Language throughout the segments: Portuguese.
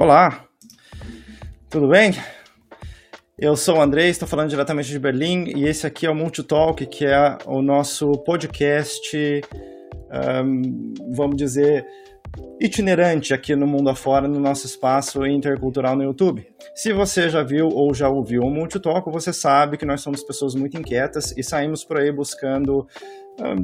Olá, tudo bem? Eu sou o Andrei, estou falando diretamente de Berlim e esse aqui é o Multitalk, que é o nosso podcast, um, vamos dizer, itinerante aqui no mundo afora, no nosso espaço intercultural no YouTube. Se você já viu ou já ouviu o Multitalk, você sabe que nós somos pessoas muito inquietas e saímos por aí buscando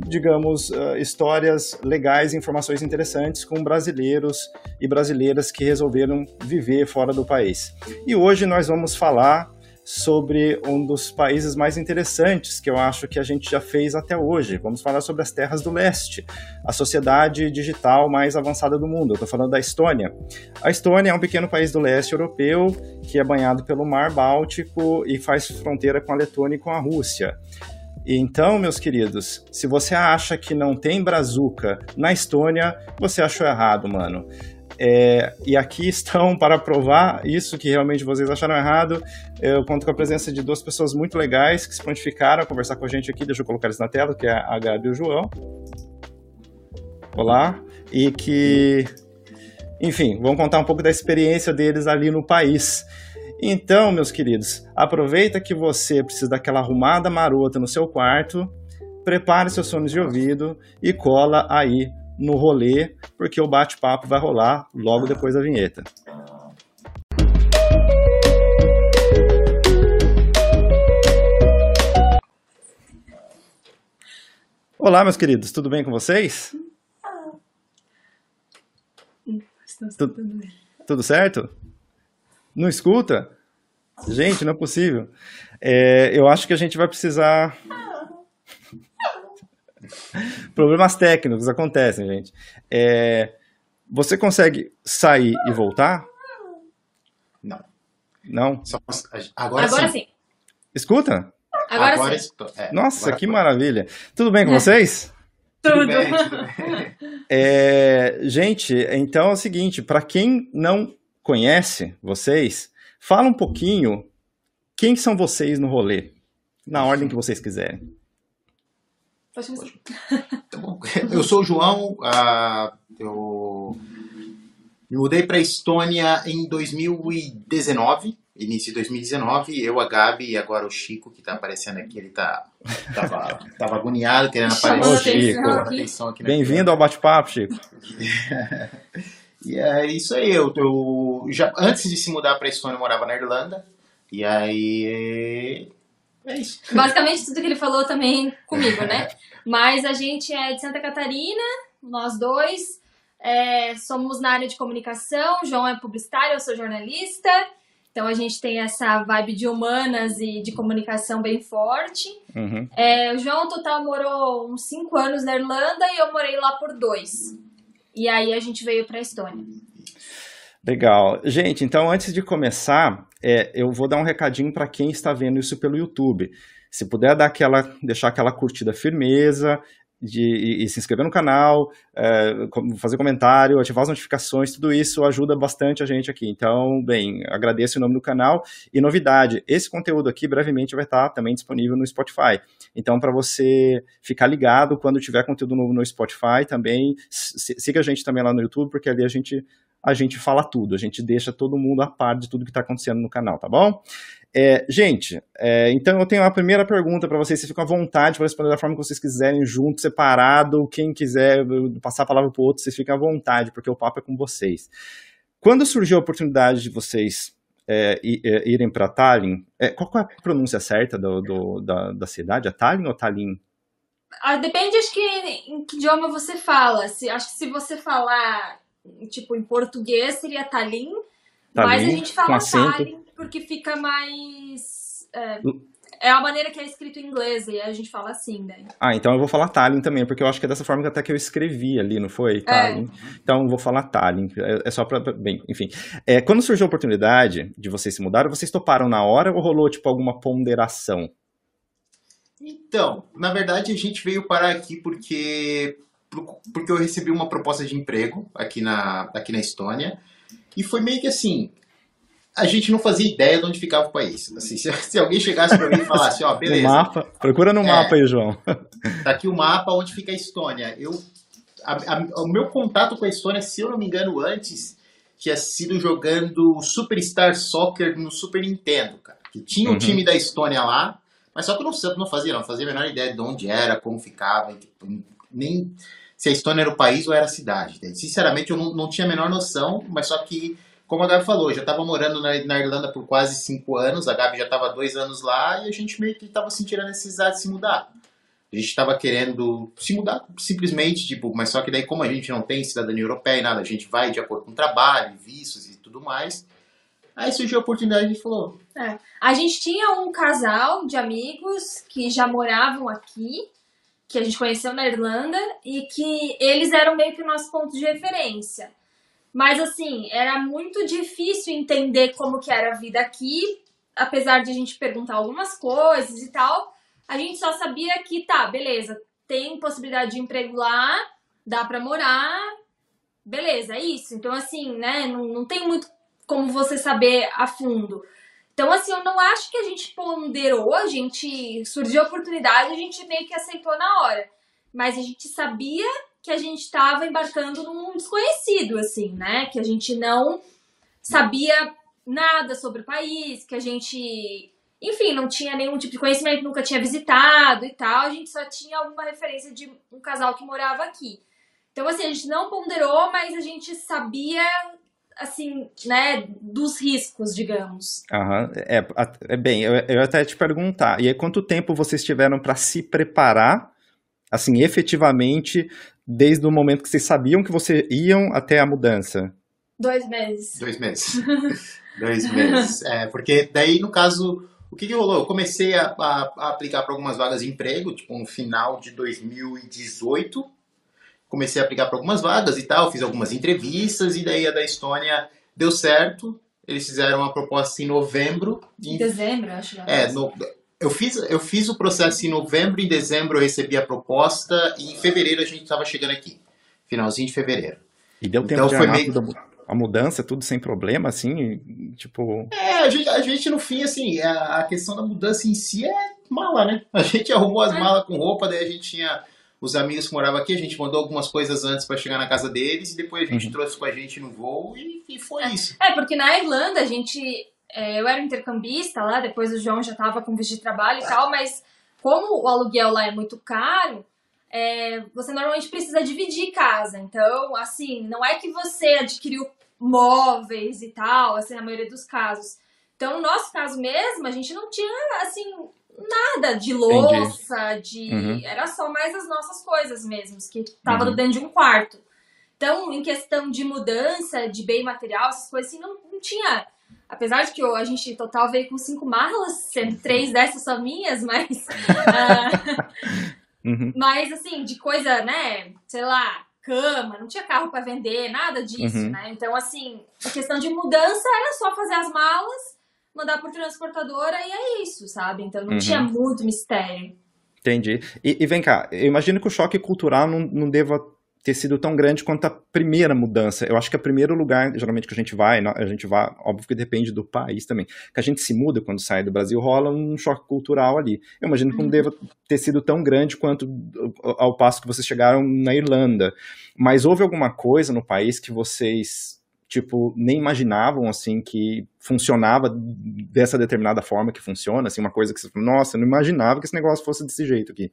digamos, histórias legais, informações interessantes com brasileiros e brasileiras que resolveram viver fora do país. E hoje nós vamos falar sobre um dos países mais interessantes que eu acho que a gente já fez até hoje. Vamos falar sobre as terras do leste, a sociedade digital mais avançada do mundo. Eu estou falando da Estônia. A Estônia é um pequeno país do leste europeu que é banhado pelo Mar Báltico e faz fronteira com a Letônia e com a Rússia. Então, meus queridos, se você acha que não tem brazuca na Estônia, você achou errado, mano. É, e aqui estão para provar isso que realmente vocês acharam errado. Eu conto com a presença de duas pessoas muito legais que se prontificaram a conversar com a gente aqui. Deixa eu colocar eles na tela, que é a Gabi e o João. Olá. E que, enfim, vão contar um pouco da experiência deles ali no país. Então, meus queridos, aproveita que você precisa daquela arrumada marota no seu quarto, prepare seus fones de ouvido e cola aí no rolê, porque o bate-papo vai rolar logo depois da vinheta. Olá, meus queridos, tudo bem com vocês? Tudo, tudo certo? Não escuta? Gente, não é possível. É, eu acho que a gente vai precisar. Problemas técnicos acontecem, gente. É, você consegue sair e voltar? Não. Não? Só, agora, Agora sim. sim. Escuta? Agora, Agora sim. estou- é, Nossa, agora que foi. maravilha. Tudo bem com vocês? Tudo Tudo. bem, tudo bem. É, gente, então é o seguinte, para quem não conhece vocês, fala um pouquinho quem são vocês no rolê, na ordem que vocês quiserem. Pode começar. Tá bom. Eu sou o João, ah, eu me mudei para a Estônia em 2019, início de 2019. Eu, a Gabi e agora o Chico, que está aparecendo aqui, ele tá, tava, tava agoniado, querendo aparecer. aqui na Bem-vindo ao bate-papo, Chico. E é isso aí, eu, eu já antes de se mudar para Estônia eu morava na Irlanda. E aí é isso. Basicamente tudo que ele falou também comigo, né? Mas a gente é de Santa Catarina, nós dois. é, somos na área de comunicação. O João é publicitário, eu sou jornalista. Então a gente tem essa vibe de humanas e de comunicação bem forte. Uhum. É, o João, total, morou uns 5 anos na Irlanda e eu morei lá por dois. E aí a gente veio pra Estônia. Legal. Gente, então antes de começar, é, eu vou dar um recadinho para quem está vendo isso pelo YouTube. Se puder dar aquela, deixar aquela curtida firmeza de, e, e se inscrever no canal, é, fazer comentário, ativar as notificações, tudo isso ajuda bastante a gente aqui. Então, bem, agradeço o nome do canal. E novidade, esse conteúdo aqui brevemente vai estar também disponível no Spotify. Então, para você ficar ligado quando tiver conteúdo novo no Spotify, também siga a gente também lá no YouTube, porque ali a gente a gente fala tudo, a gente deixa todo mundo a par de tudo que está acontecendo no canal, tá bom? É, gente, é, então eu tenho a primeira pergunta para vocês, vocês ficam à vontade para responder da forma que vocês quiserem, junto, separado, quem quiser passar a palavra para o outro, vocês ficam à vontade, porque o papo é com vocês. Quando surgiu a oportunidade de vocês é, é, irem para Tallinn, é, qual é a pronúncia certa do, do- da, da cidade? É Tallinn ou Tallinn? Ah, depende, acho que em que idioma você fala. Se, acho que se você falar, tipo, em português seria Tallinn, mas a Tallinn, gente fala. Tallinn porque fica mais... É, é a maneira que é escrito em inglês e a gente fala assim, né? Ah, então eu vou falar Tallinn também, porque eu acho que é dessa forma que até que eu escrevi ali, não foi? Tallinn. Então eu vou falar Tallinn. É, é só pra. Bem, enfim. É, quando surgiu a oportunidade de vocês se mudarem, vocês toparam na hora ou rolou, tipo, alguma ponderação? Então, na verdade, a gente veio parar aqui porque, porque eu recebi uma proposta de emprego aqui na, aqui na Estônia. E foi meio que assim. A gente não fazia ideia de onde ficava o país. Assim, se, se alguém chegasse para mim e falasse, ó, No beleza, mapa. Procura no É. mapa aí, João. tá aqui o mapa onde fica a Estônia. Eu, a- a- o meu contato com a Estônia, se eu não me engano, antes tinha sido jogando Superstar Soccer no Super Nintendo, cara. Que tinha um Uhum. time da Estônia lá, mas só que eu não, não fazia, não fazia a menor ideia de onde era, como ficava, tipo, nem se a Estônia era o país ou era a cidade. Sinceramente, eu não, não tinha a menor noção, mas só que, como a Gabi falou, já estava morando na, na Irlanda por quase cinco anos, a Gabi já estava dois anos lá, e a gente meio que estava sentindo a necessidade de se mudar. A gente estava querendo se mudar simplesmente, tipo, mas só que daí, como a gente não tem cidadania europeia e nada, a gente vai de acordo com o trabalho, vistos e tudo mais. Aí surgiu a oportunidade e falou: A gente tinha um casal de amigos que já moravam aqui, que a gente conheceu na Irlanda, e que eles eram meio que o nosso ponto de referência. Mas assim, era muito difícil entender como que era a vida aqui, apesar de a gente perguntar algumas coisas e tal. A gente só sabia que, tá, beleza, tem possibilidade de emprego lá, dá pra morar, beleza, é isso. Então, assim, né, não, não tem muito como você saber a fundo. Então, assim, eu não acho que a gente ponderou, a gente surgiu a oportunidade, a gente meio que aceitou na hora. Mas a gente sabia que a gente estava embarcando num desconhecido, assim, né? Que a gente não sabia nada sobre o país, que a gente, enfim, não tinha nenhum tipo de conhecimento, nunca tinha visitado e tal. A gente só tinha alguma referência de um casal que morava aqui. Então, assim, a gente não ponderou, mas a gente sabia assim, né, dos riscos, digamos. Aham, é, é bem, eu, eu até te perguntar, e aí quanto tempo vocês tiveram para se preparar, assim, efetivamente, desde o momento que vocês sabiam que vocês iam até a mudança? Dois meses. Dois meses. Dois meses. É, porque daí, no caso, o que, que rolou? Eu comecei a, a- a aplicar para algumas vagas de emprego, tipo, no final de 2018. Comecei a aplicar para algumas vagas e tal, fiz algumas entrevistas, e daí a da Estônia deu certo. Eles fizeram uma proposta em novembro. Em Em, dezembro, acho. é, no, eu, fiz, eu fiz o processo em novembro, em dezembro eu recebi a proposta, e em fevereiro a gente estava chegando aqui. Finalzinho de fevereiro. E deu tempo Então de foi meio- a mudança, tudo sem problema, assim, tipo... É, a gente, a gente no fim, assim, a, a questão da mudança em si é mala, né? A gente arrumou as É. malas com roupa, daí a gente tinha os amigos que moravam aqui, a gente mandou algumas coisas antes pra chegar na casa deles e depois a gente Uhum. trouxe com a gente no voo e, e foi isso. É, porque na Irlanda a gente. É, eu era intercambista lá, depois o João já tava com visto de trabalho e tal, mas como o aluguel lá é muito caro, é, você normalmente precisa dividir casa. Então, assim, não é que você adquiriu móveis e tal, assim, na maioria dos casos. Então, no nosso caso mesmo, a gente não tinha, assim, nada de louça, de. Uhum. Era só mais as nossas coisas mesmo, que tava Uhum. dentro de um quarto. Então, em questão de mudança, de bem material, essas coisas assim, não, não tinha. Apesar de que eu- a gente total veio com cinco malas, sendo três dessas só minhas, mas. ah, Uhum, mas, assim, de coisa, né? Sei lá, cama, não tinha carro pra vender, nada disso, Uhum. né? Então, assim, a questão de mudança era só fazer as malas, mandar por transportadora e é isso, sabe? Então não Uhum. tinha muito mistério. entendi. E, e vem cá, eu imagino que o choque cultural não, não deva ter sido tão grande quanto a primeira mudança. Eu acho que é o primeiro lugar, geralmente, que a gente vai, a gente vai, óbvio que depende do país também, que a gente se muda quando sai do Brasil, rola um choque cultural ali. Eu imagino que não Uhum. deva ter sido tão grande quanto ao passo que vocês chegaram na Irlanda. Mas houve alguma coisa no país que vocês, tipo, nem imaginavam, assim, que funcionava dessa determinada forma que funciona? Assim, uma coisa que você nossa, eu não imaginava que esse negócio fosse desse jeito aqui.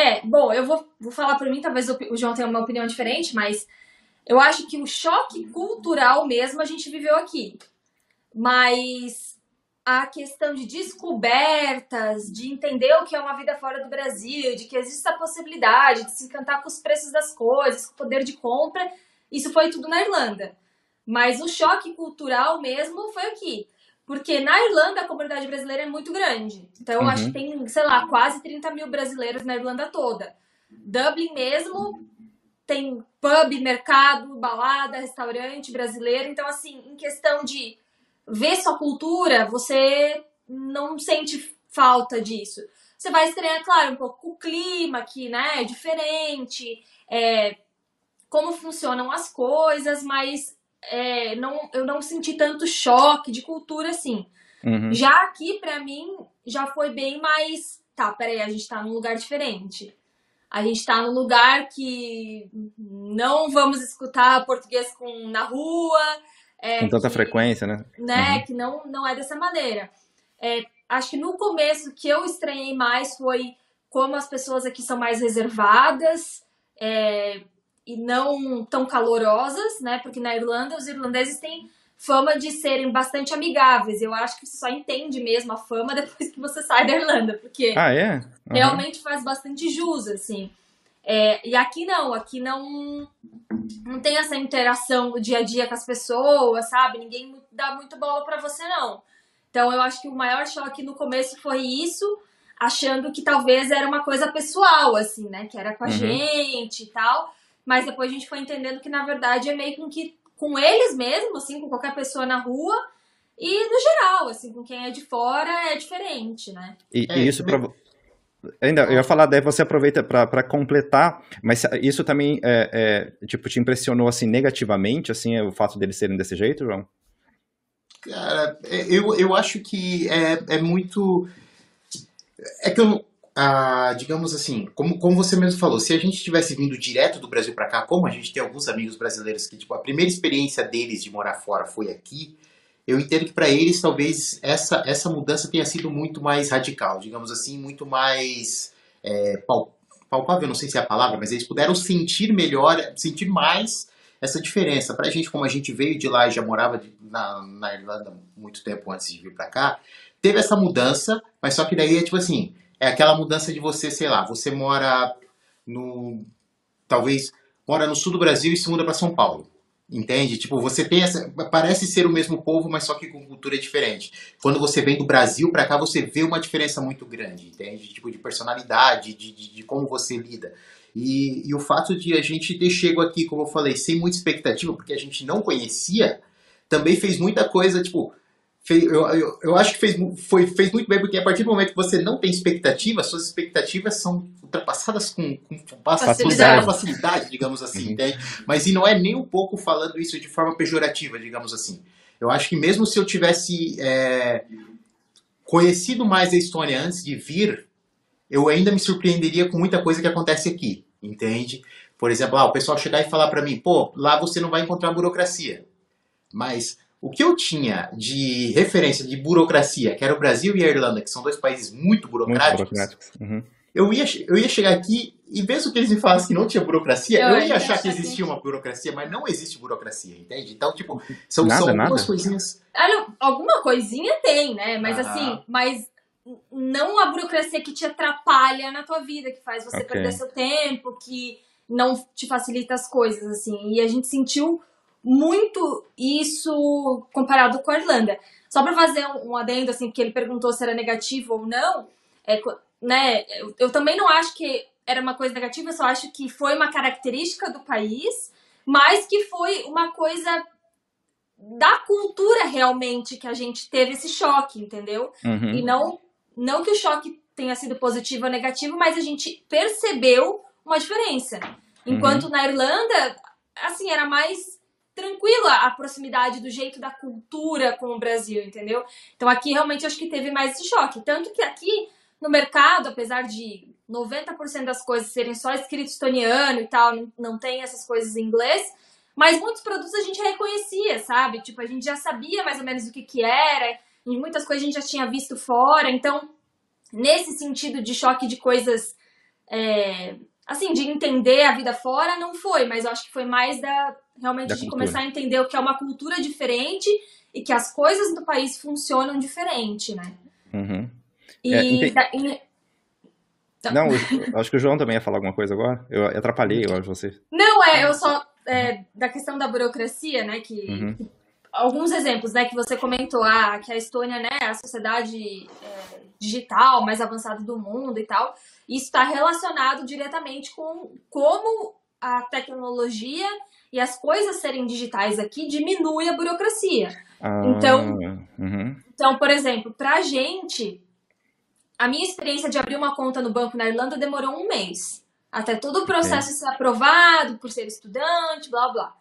É, bom, eu vou, vou falar por mim, talvez o, João tenha uma opinião diferente, mas eu acho que o choque cultural mesmo a gente viveu aqui. Mas a questão de descobertas, de entender o que é uma vida fora do Brasil, de que existe a possibilidade de se encantar com os preços das coisas, com o poder de compra, isso foi tudo na Irlanda. Mas o choque cultural mesmo foi aqui. Porque na Irlanda a comunidade brasileira é muito grande. Então eu Uhum. acho que tem, sei lá, quase 30 mil brasileiros na Irlanda toda. Dublin mesmo tem pub, mercado, balada, restaurante brasileiro. Então, assim, em questão de ver sua cultura, você não sente falta disso. Você vai estranhar, claro, um pouco o clima aqui, né? É diferente, é, como funcionam as coisas, mas é, não, eu não senti tanto choque de cultura assim. Uhum. Já aqui, pra mim, já foi bem mais. Tá, peraí, a gente tá num lugar diferente. A gente tá num lugar que não vamos escutar português com, na rua. É, com tanta que, frequência, né? Né, uhum. que não, não é dessa maneira. É, acho que no começo que eu estranhei mais foi como as pessoas aqui são mais reservadas é, e não tão calorosas, né? Porque na Irlanda os irlandeses têm fama de serem bastante amigáveis. Eu acho que você só entende mesmo a fama depois que você sai da Irlanda, porque ah, é? Uhum. realmente faz bastante jus, assim. É, e aqui não, aqui não não tem essa interação do dia a dia com as pessoas, sabe? Ninguém dá muito bola para você não. Então eu acho que o maior choque no começo foi isso, achando que talvez era uma coisa pessoal, assim, né? Que era com a uhum. gente e tal. Mas depois a gente foi entendendo que na verdade é meio com que com eles mesmo, assim, com qualquer pessoa na rua. E no geral, assim, com quem é de fora é diferente, né? E, é, e isso para Ainda, eu ia falar, daí você aproveita para completar, mas isso também, é, é, tipo, te impressionou, assim, negativamente, assim, o fato deles serem desse jeito, João? Cara, é, eu, eu acho que é, é muito... É que eu, ah, digamos assim, como, como você mesmo falou, se a gente tivesse vindo direto do Brasil para cá, como a gente tem alguns amigos brasileiros que, tipo, a primeira experiência deles de morar fora foi aqui, eu entendo que para eles talvez essa, essa mudança tenha sido muito mais radical, digamos assim, muito mais é, palpável, não sei se é a palavra, mas eles puderam sentir melhor, sentir mais essa diferença. Para a gente, como a gente veio de lá e já morava na, na Irlanda muito tempo antes de vir para cá, teve essa mudança, mas só que daí é tipo assim, é aquela mudança de você, sei lá, você mora no. Talvez mora no sul do Brasil e se muda para São Paulo. Entende? Tipo, você tem essa. Parece ser o mesmo povo, mas só que com cultura diferente. Quando você vem do Brasil para cá, você vê uma diferença muito grande, entende? Tipo, de personalidade, de, de, de como você lida. E, e, o fato de a gente ter chego aqui, como eu falei, sem muita expectativa, porque a gente não conhecia, também fez muita coisa, tipo, fez, eu, eu, eu, acho que fez, foi, fez muito bem, porque a partir do momento que você não tem expectativa, suas expectativas são ultrapassadas com, com facilidade. facilidade, digamos assim, uhum. entende? Mas e não é nem um pouco falando isso de forma pejorativa, digamos assim. Eu acho que mesmo se eu tivesse é, conhecido mais a Estônia antes de vir, eu ainda me surpreenderia com muita coisa que acontece aqui, entende? Por exemplo, ah, o pessoal chegar e falar para mim, pô, lá você não vai encontrar burocracia. Mas o que eu tinha de referência de burocracia, que era o Brasil e a Irlanda, que são dois países muito burocráticos, muito burocráticos. Uhum eu ia, eu ia chegar aqui e mesmo que eles me falassem que não tinha burocracia, eu, eu ia achar que existia uma burocracia, mas não existe burocracia, entende? Então, tipo, são, nada, são algumas coisinhas. Olha, alguma coisinha tem, né? Mas ah. assim, mas não a burocracia que te atrapalha na tua vida, que faz você okay. perder seu tempo, que não te facilita as coisas, assim. E a gente sentiu muito isso comparado com a Irlanda. Só para fazer um adendo, assim, porque ele perguntou se era negativo ou não, é, né, eu, eu também não acho que era uma coisa negativa, eu só acho que foi uma característica do país, mas que foi uma coisa da cultura realmente que a gente teve esse choque, entendeu? Uhum. E não, não que o choque tenha sido positivo ou negativo, mas a gente percebeu uma diferença. Enquanto uhum. na Irlanda, assim, era mais tranquila a proximidade do jeito da cultura com o Brasil, entendeu? Então aqui realmente acho que teve mais esse choque. Tanto que aqui no mercado, apesar de 90% das coisas serem só escrito estoniano e tal, não tem essas coisas em inglês, mas muitos produtos a gente reconhecia, sabe? Tipo, a gente já sabia mais ou menos o que que era, e muitas coisas a gente já tinha visto fora, então, nesse sentido de choque de coisas, é, assim, de entender a vida fora, não foi, mas eu acho que foi mais da, realmente da de cultura. começar a entender o que é uma cultura diferente e que as coisas do país funcionam diferente, né? Uhum. E, é, da, e... Não, eu, acho que o João também ia falar alguma coisa agora. Eu atrapalhei, eu acho, você. Não, é, eu só. É, da questão da burocracia, né? Que, uhum. que, alguns exemplos, né? Que você comentou, ah, que a Estônia, né? É a sociedade é, digital mais avançada do mundo e tal. Isso está relacionado diretamente com como a tecnologia e as coisas serem digitais aqui diminui a burocracia. Ah, então, uhum. então, por exemplo, para a gente a minha experiência de abrir uma conta no banco na Irlanda demorou um mês. Até todo o processo é. ser aprovado por ser estudante, blá blá.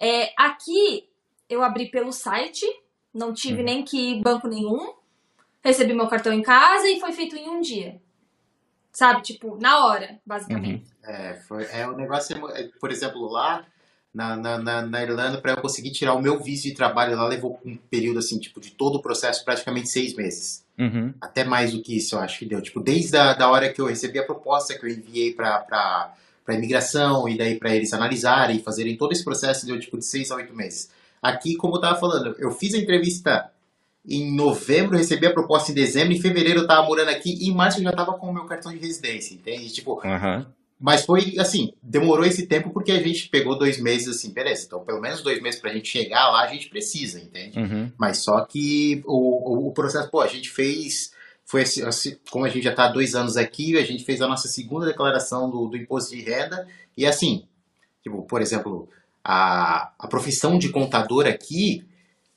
É, aqui eu abri pelo site, não tive hum. nem que ir banco nenhum. Recebi meu cartão em casa e foi feito em um dia. Sabe? Tipo, na hora, basicamente. Uhum. É, foi, é o negócio, é, por exemplo, lá na, na, na, na Irlanda, para eu conseguir tirar o meu visto de trabalho lá, levou um período, assim, tipo, de todo o processo, praticamente seis meses. Uhum. Até mais do que isso, eu acho que deu. Tipo, desde a da hora que eu recebi a proposta, que eu enviei para para imigração, e daí para eles analisarem e fazerem todo esse processo, deu, tipo, de seis a oito meses. Aqui, como eu tava falando, eu fiz a entrevista em novembro, recebi a proposta em dezembro, em fevereiro eu tava morando aqui, e em março eu já tava com o meu cartão de residência, entende? Tipo, Uhum. mas foi assim, demorou esse tempo porque a gente pegou dois meses assim, beleza. Então, pelo menos dois meses pra gente chegar lá, a gente precisa, entende? Uhum. Mas só que o, o, processo, pô, a gente fez. Foi assim, assim, como a gente já tá há dois anos aqui, a gente fez a nossa segunda declaração do, do imposto de renda. E assim, tipo, por exemplo, a, a profissão de contador aqui,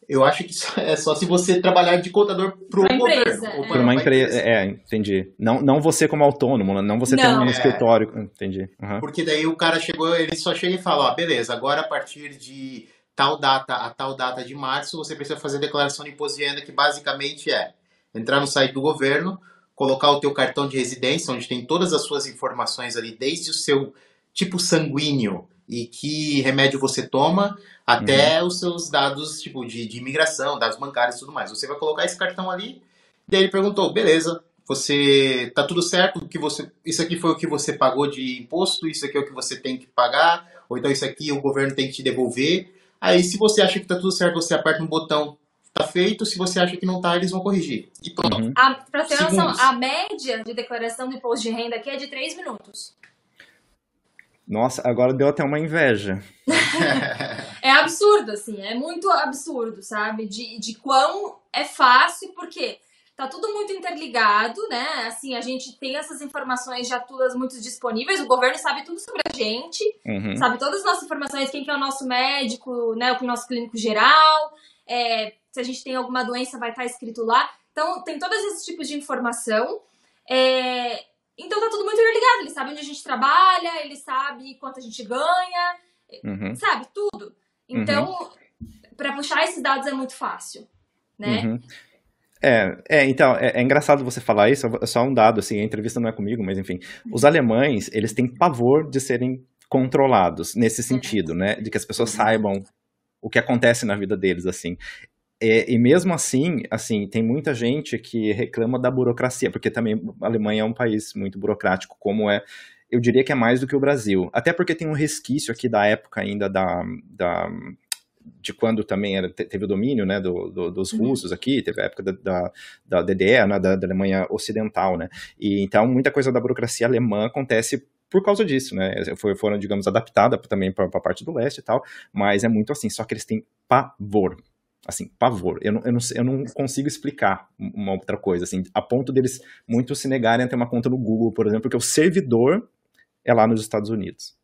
eu acho que só- é só se você trabalhar de contador pro Pra governo. empresa, ou é. Por uma empresa. É, entendi. Não, não você como autônomo, não você tem Não. um É. escritório. Entendi. Uhum. Porque daí o cara chegou, ele só chega e fala, ó, beleza, agora a partir de tal data a tal data de março, você precisa fazer a declaração de imposto de renda, que basicamente é entrar no site do governo, colocar o teu cartão de residência, onde tem todas as suas informações ali, desde o seu tipo sanguíneo e que remédio você toma, até os seus dados tipo de, de imigração, dados bancários e tudo mais. Você vai colocar esse cartão ali, daí ele perguntou, beleza, você tá tudo certo, que você, isso aqui foi o que você pagou de imposto, isso aqui é o que você tem que pagar, ou então isso aqui o governo tem que te devolver. Aí se você acha que tá tudo certo, você aperta um botão, tá feito, se você acha que não tá, eles vão corrigir. E pronto. Uhum. A, pra ter noção, a média de declaração do imposto de renda aqui é de 3 minutos. Nossa, agora deu até uma inveja. É absurdo, assim, é muito absurdo, sabe? De, de quão é fácil, porque tá tudo muito interligado, né? Assim, a gente tem essas informações já todas muito disponíveis, o governo sabe tudo sobre a gente, Uhum. sabe todas as nossas informações, quem que é o nosso médico, né? O nosso clínico geral, é, se a gente tem alguma doença vai estar escrito lá. Então, tem todos esses tipos de informação. É, então tá tudo muito interligado. Ele sabe onde a gente trabalha, ele sabe quanto a gente ganha, Uhum. sabe? Tudo. Então, pra puxar esses dados é muito fácil, né? Uhum. É, é, então, é, é engraçado você falar isso, é só um dado, assim, a entrevista não é comigo, mas enfim. Os alemães, eles têm pavor de serem controlados nesse sentido, né? De que as pessoas saibam o que acontece na vida deles, assim. É, e mesmo assim, assim, tem muita gente que reclama da burocracia, porque também a Alemanha é um país muito burocrático, como é, eu diria que é mais do que o Brasil. Até porque tem um resquício aqui da época ainda da, da de quando também era, te- teve o domínio né, do, do- dos Uhum. russos aqui, teve a época da, da, da DDR, né, da, da Alemanha Ocidental, né? E então muita coisa da burocracia alemã acontece por causa disso, né? Foi, foram, digamos, adaptada também para a parte do leste e tal, mas é muito assim, só que eles têm pavor. Assim, pavor. Eu não, eu, não, eu não consigo explicar uma outra coisa, assim, a ponto deles muito se negarem a ter uma conta no Google, por exemplo, porque o servidor é lá nos Estados Unidos.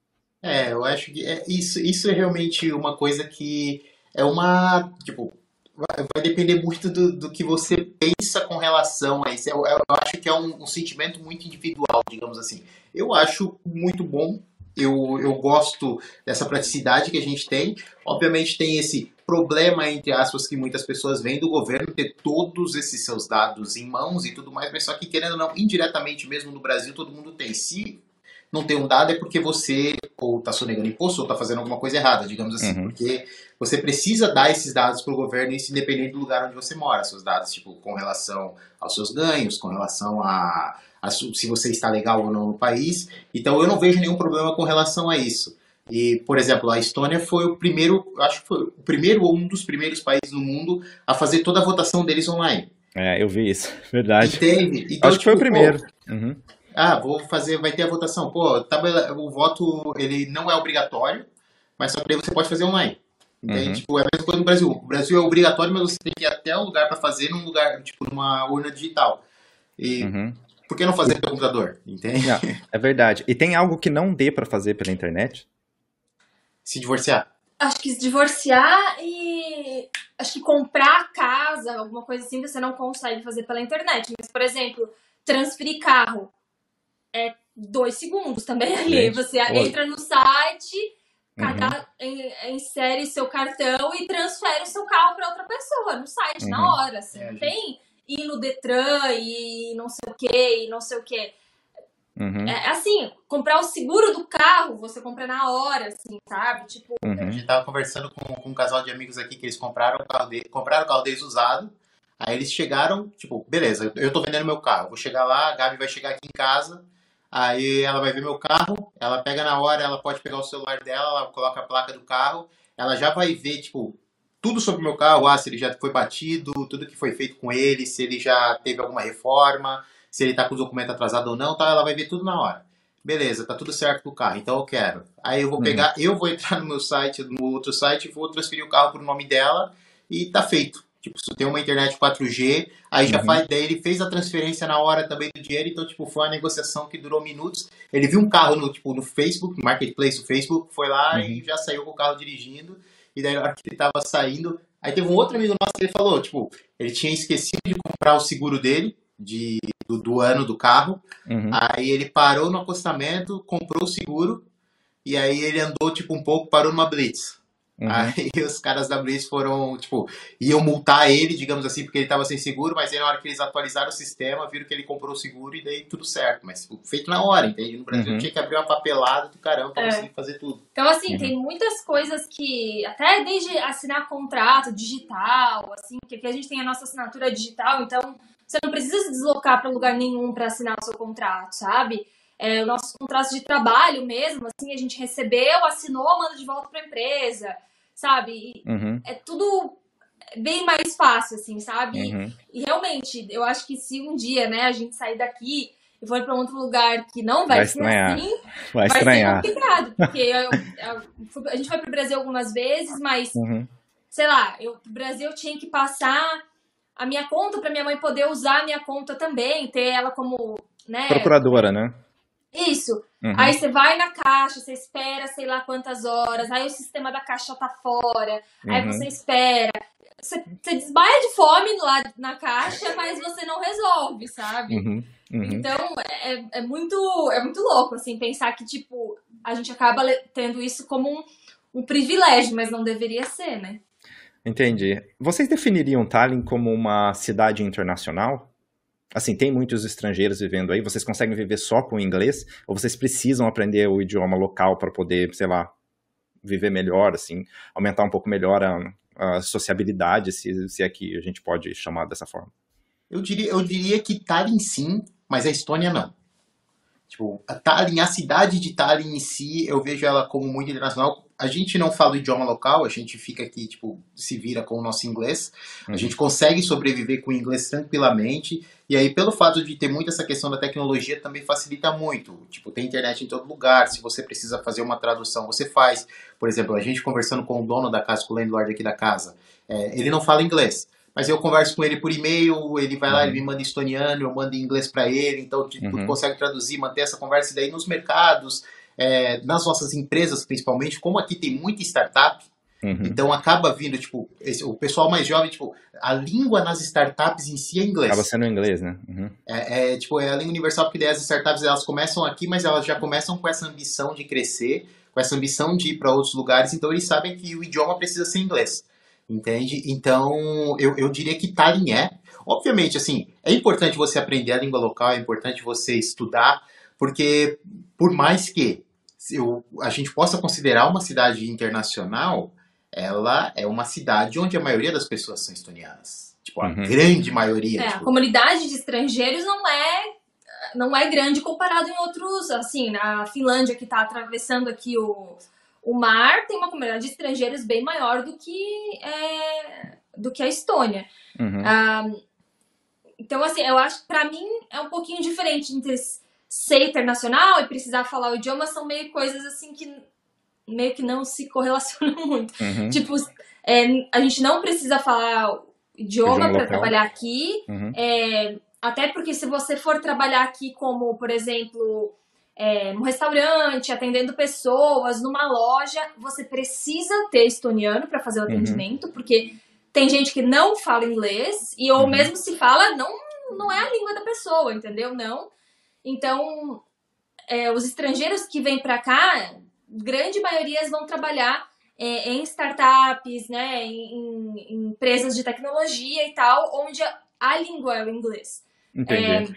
É, eu acho que é, isso, isso é realmente uma coisa que é uma. Tipo, vai, vai depender muito do, do que você pensa com relação a isso. Eu, eu acho que é um, um sentimento muito individual, digamos assim. Eu acho muito bom. Eu, eu gosto dessa praticidade que a gente tem. Obviamente tem esse problema, entre aspas, que muitas pessoas veem do governo ter todos esses seus dados em mãos e tudo mais, mas só que querendo ou não, indiretamente mesmo no Brasil, todo mundo tem. Se não tem um dado é porque você ou está sonegando imposto ou está fazendo alguma coisa errada, digamos assim. Uhum. Porque você precisa dar esses dados para o governo, isso independente do lugar onde você mora. Seus dados, tipo, com relação aos seus ganhos, com relação a, se você está legal ou não no país. Então eu não vejo nenhum problema com relação a isso. E, por exemplo, a Estônia foi o primeiro, acho que foi o primeiro ou um dos primeiros países no mundo a fazer toda a votação deles online. É, eu vi isso, verdade. Então, Acho que foi o tipo, pô, primeiro. Uhum. ah, vou fazer, vai ter a votação. Pô, tabela- o voto ele não é obrigatório, mas só que daí você pode fazer online. Entende? Uhum. Tipo, é a mesma coisa no Brasil. O Brasil é obrigatório, mas você tem que ir até o lugar para fazer num lugar, tipo, numa urna digital. E Uhum. Por que não fazer pelo computador? Entende? Não, é verdade. E tem algo que não dê pra fazer pela internet? Se divorciar. Acho que se divorciar e. Acho que comprar casa, alguma coisa assim, você não consegue fazer pela internet. Mas, por exemplo, transferir carro é dois segundos também ali. Gente, Você olha. entra no site, Uhum. cada, insere seu cartão e transfere o seu carro para outra pessoa no site, Uhum. na hora. Assim. É, não gente. tem ir no Detran e não sei o que, e não sei o que. Uhum. É, é assim, comprar o seguro do carro, você compra na hora, assim, sabe? Tipo. Uhum. A gente tava conversando com, com, um casal de amigos aqui que eles compraram o carro, de, compraram o carro deles usado. Aí eles chegaram, tipo, beleza, eu tô vendendo meu carro. Vou chegar lá, a Gabi vai chegar aqui em casa. Aí ela vai ver meu carro, ela pega na hora, ela pode pegar o celular dela, ela coloca a placa do carro, ela já vai ver, tipo, tudo sobre o meu carro, ah, se ele já foi batido, tudo que foi feito com ele, se ele já teve alguma reforma, se ele tá com o documento atrasado ou não, tá? Ela vai ver tudo na hora. Beleza, tá tudo certo com o carro, então eu quero. Aí eu vou uhum. pegar, uhum. eu vou entrar no meu site, no outro site, vou transferir o carro pro nome dela e tá feito. Tipo, se tem uma internet 4G, aí já uhum. faz, daí ele fez a transferência na hora também do dinheiro, então, tipo, foi uma negociação que durou minutos. Ele viu um carro no, tipo, no Facebook, no Marketplace do Facebook, foi lá uhum. e já saiu com o carro dirigindo. E daí, na hora que ele tava saindo, aí teve um outro amigo nosso que ele falou, tipo, ele tinha esquecido de comprar o seguro dele, de, do, do ano do carro. Uhum. Aí ele parou no acostamento, comprou o seguro, e aí ele andou, tipo, um pouco, parou numa blitz. Uhum. Aí os caras da Blitz foram, tipo, iam multar ele, digamos assim, porque ele estava sem seguro, mas aí na hora que eles atualizaram o sistema, viram que ele comprou o seguro e daí tudo certo. Mas tipo, feito na hora, entende? No Brasil uhum. tinha que abrir uma papelada do caramba pra é. conseguir fazer tudo. Então, assim, uhum. tem muitas coisas que, até desde assinar contrato digital, assim, porque aqui a gente tem a nossa assinatura digital, então você não precisa se deslocar para lugar nenhum para assinar o seu contrato, sabe? É, o nosso contrato de trabalho mesmo, assim, a gente recebeu, assinou, manda de volta para a empresa sabe? Uhum. É tudo bem mais fácil, assim, sabe? Uhum. E realmente, eu acho que se um dia, né, a gente sair daqui e for para outro lugar que não vai, vai ser estranhar. assim, vai, vai ser complicado. Porque eu, eu, a gente foi pro Brasil algumas vezes, mas, uhum. sei lá, eu pro Brasil tinha que passar a minha conta para minha mãe poder usar a minha conta também, ter ela como, né? Procuradora, né? Isso. Uhum. Aí você vai na caixa, você espera sei lá quantas horas, aí o sistema da caixa tá fora, uhum. aí você espera. Você, você, desmaia de fome lá na caixa, mas você não resolve, sabe? Uhum. uhum. Então é, é, muito, é muito louco, assim, pensar que, tipo, a gente acaba tendo isso como um, um privilégio, mas não deveria ser, né? Entendi. Vocês definiriam Tallinn como uma cidade internacional? Assim, tem muitos estrangeiros vivendo aí, vocês conseguem viver só com o inglês? Ou vocês precisam aprender o idioma local para poder, sei lá, viver melhor, assim, aumentar um pouco melhor a, a sociabilidade, se, se é que a gente pode chamar dessa forma? Eu diria, eu diria que Tallinn sim, mas a Estônia não. Tipo, a Tallinn, a cidade de Tallinn em si, eu vejo ela como muito internacional. A gente não fala o idioma local, a gente fica aqui, tipo, se vira com o nosso inglês. Uhum. A gente consegue sobreviver com o inglês tranquilamente. E aí, pelo fato de ter muito essa questão da tecnologia, também facilita muito. Tipo, tem internet em todo lugar. Se você precisa fazer uma tradução, você faz. Por exemplo, a gente conversando com o dono da casa, com o landlord aqui da casa, é, ele não fala inglês mas eu converso com ele por e-mail, ele vai lá, ele uhum. me manda estoniano, eu mando em inglês para ele, então tipo, uhum. consegue traduzir, manter essa conversa. E daí nos mercados, é, nas nossas empresas principalmente, como aqui tem muita startup, uhum. então acaba vindo, tipo, esse, o pessoal mais jovem, tipo, a língua nas startups em si é inglês. Acaba sendo inglês, né? Uhum. É, é, tipo, é a língua universal, porque daí as startups elas começam aqui, mas elas já começam com essa ambição de crescer, com essa ambição de ir para outros lugares, então eles sabem que o idioma precisa ser inglês. Entende? Então, eu, eu diria que Tallinn é. Obviamente, assim, é importante você aprender a língua local, é importante você estudar, porque por mais que eu, a gente possa considerar uma cidade internacional, ela é uma cidade onde a maioria das pessoas são estonianas. Tipo, a uhum. grande maioria. É, tipo... a comunidade de estrangeiros não é não é grande comparado em outros, assim, na Finlândia que está atravessando aqui o, o mar tem uma comunidade de estrangeiros bem maior do que, é, do que a Estônia. Uhum. Ah, então, assim, eu acho que pra mim é um pouquinho diferente entre ser internacional e precisar falar o idioma, são meio coisas assim que meio que não se correlacionam muito. Uhum. Tipo, é, a gente não precisa falar idioma para trabalhar aqui. Uhum. É, até porque se você for trabalhar aqui como, por exemplo, é, um restaurante, atendendo pessoas, numa loja, você precisa ter estoniano para fazer o uhum. atendimento, uhum. porque tem gente que não fala inglês, e ou uhum. mesmo se fala, não, não é a língua da pessoa, entendeu? Não. Então, é, os estrangeiros que vêm para cá, grande maioria vão trabalhar é, em startups, né, em, em, empresas de tecnologia e tal, onde a, língua é o inglês. Entendi.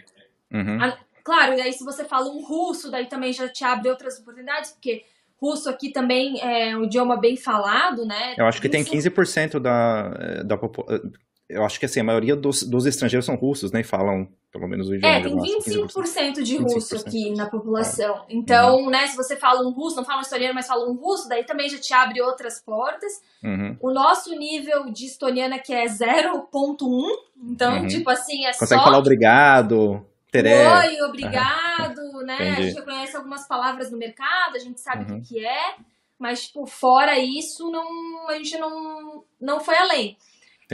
É, uhum. a, claro, daí se você fala um russo, daí também já te abre outras oportunidades, porque russo aqui também é um idioma bem falado, né? Eu acho que tem Russo- 15% da, da população. Eu acho que assim, a maioria dos, dos estrangeiros são russos, né? E falam pelo menos o idioma. É, tem nosso, 25% de russo 25%. aqui na população. Então, né, se você fala um russo, não fala um estoniano, mas fala um russo, daí também já te abre outras portas. Uhum. O nosso nível de estoniana que é 0.1, então, Uhum. tipo assim, é Consegue só falar obrigado, teré. oi, obrigado, né? A Entendi. gente reconhece algumas palavras no mercado, a gente sabe o Uhum. que que é, mas, tipo, fora isso, não, a gente não, não foi além.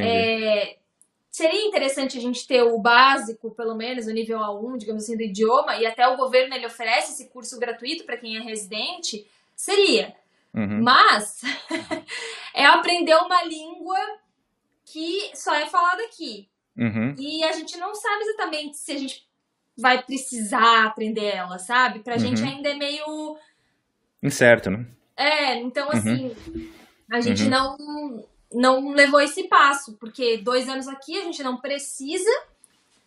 É, seria interessante a gente ter o básico, pelo menos, o nível A1, digamos assim, do idioma, e até o governo ele oferece esse curso gratuito para quem é residente. Seria. Uhum. Mas é aprender uma língua que só é falada aqui. Uhum. E a gente não sabe exatamente se a gente vai precisar aprender ela, sabe? Pra gente Uhum. ainda é meio. Incerto, né? É, então assim, a gente Uhum. não, não levou esse passo, porque dois anos aqui a gente não precisa,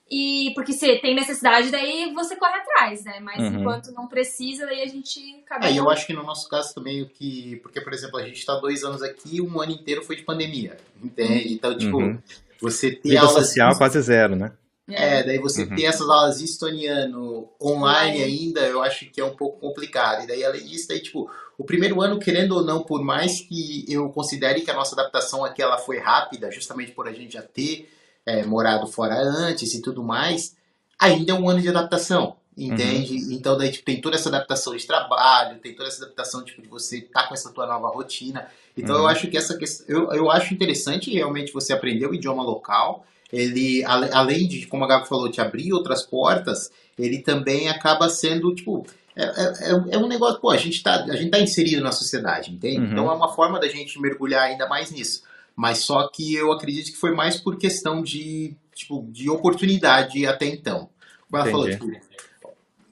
e porque se tem necessidade, daí você corre atrás, né? Mas Uhum. enquanto não precisa, daí a gente acaba. É, eu acho que no nosso caso também o que. Porque, por exemplo, a gente está dois anos aqui e um ano inteiro foi de pandemia. Entende? Então, tipo, Uhum. você ter Vida aulas. social quase zero, né? É, daí você Uhum. ter essas aulas de estoniano online Online. ainda, eu acho que é um pouco complicado. E daí, além disso, daí, tipo, o primeiro ano, querendo ou não, por mais que eu considere que a nossa adaptação aqui ela foi rápida, justamente por a gente já ter é, morado fora antes e tudo mais, ainda é um ano de adaptação. Entende? Então, daí, tipo, tem toda essa adaptação de trabalho, tem toda essa adaptação, tipo, de você estar com essa tua nova rotina. Então, Uhum. eu acho que essa questão, eu, eu acho interessante realmente você aprender o idioma local, ele, além de, como a Gabi falou, te abrir outras portas, ele também acaba sendo, tipo, é, é, é- é um negócio, pô, a gente tá, a gente tá inserido na sociedade, entende? Uhum. Então é uma forma da gente mergulhar ainda mais nisso. Mas só que eu acredito que foi mais por questão de, tipo, de oportunidade até então. Como ela falou, Entendi. tipo,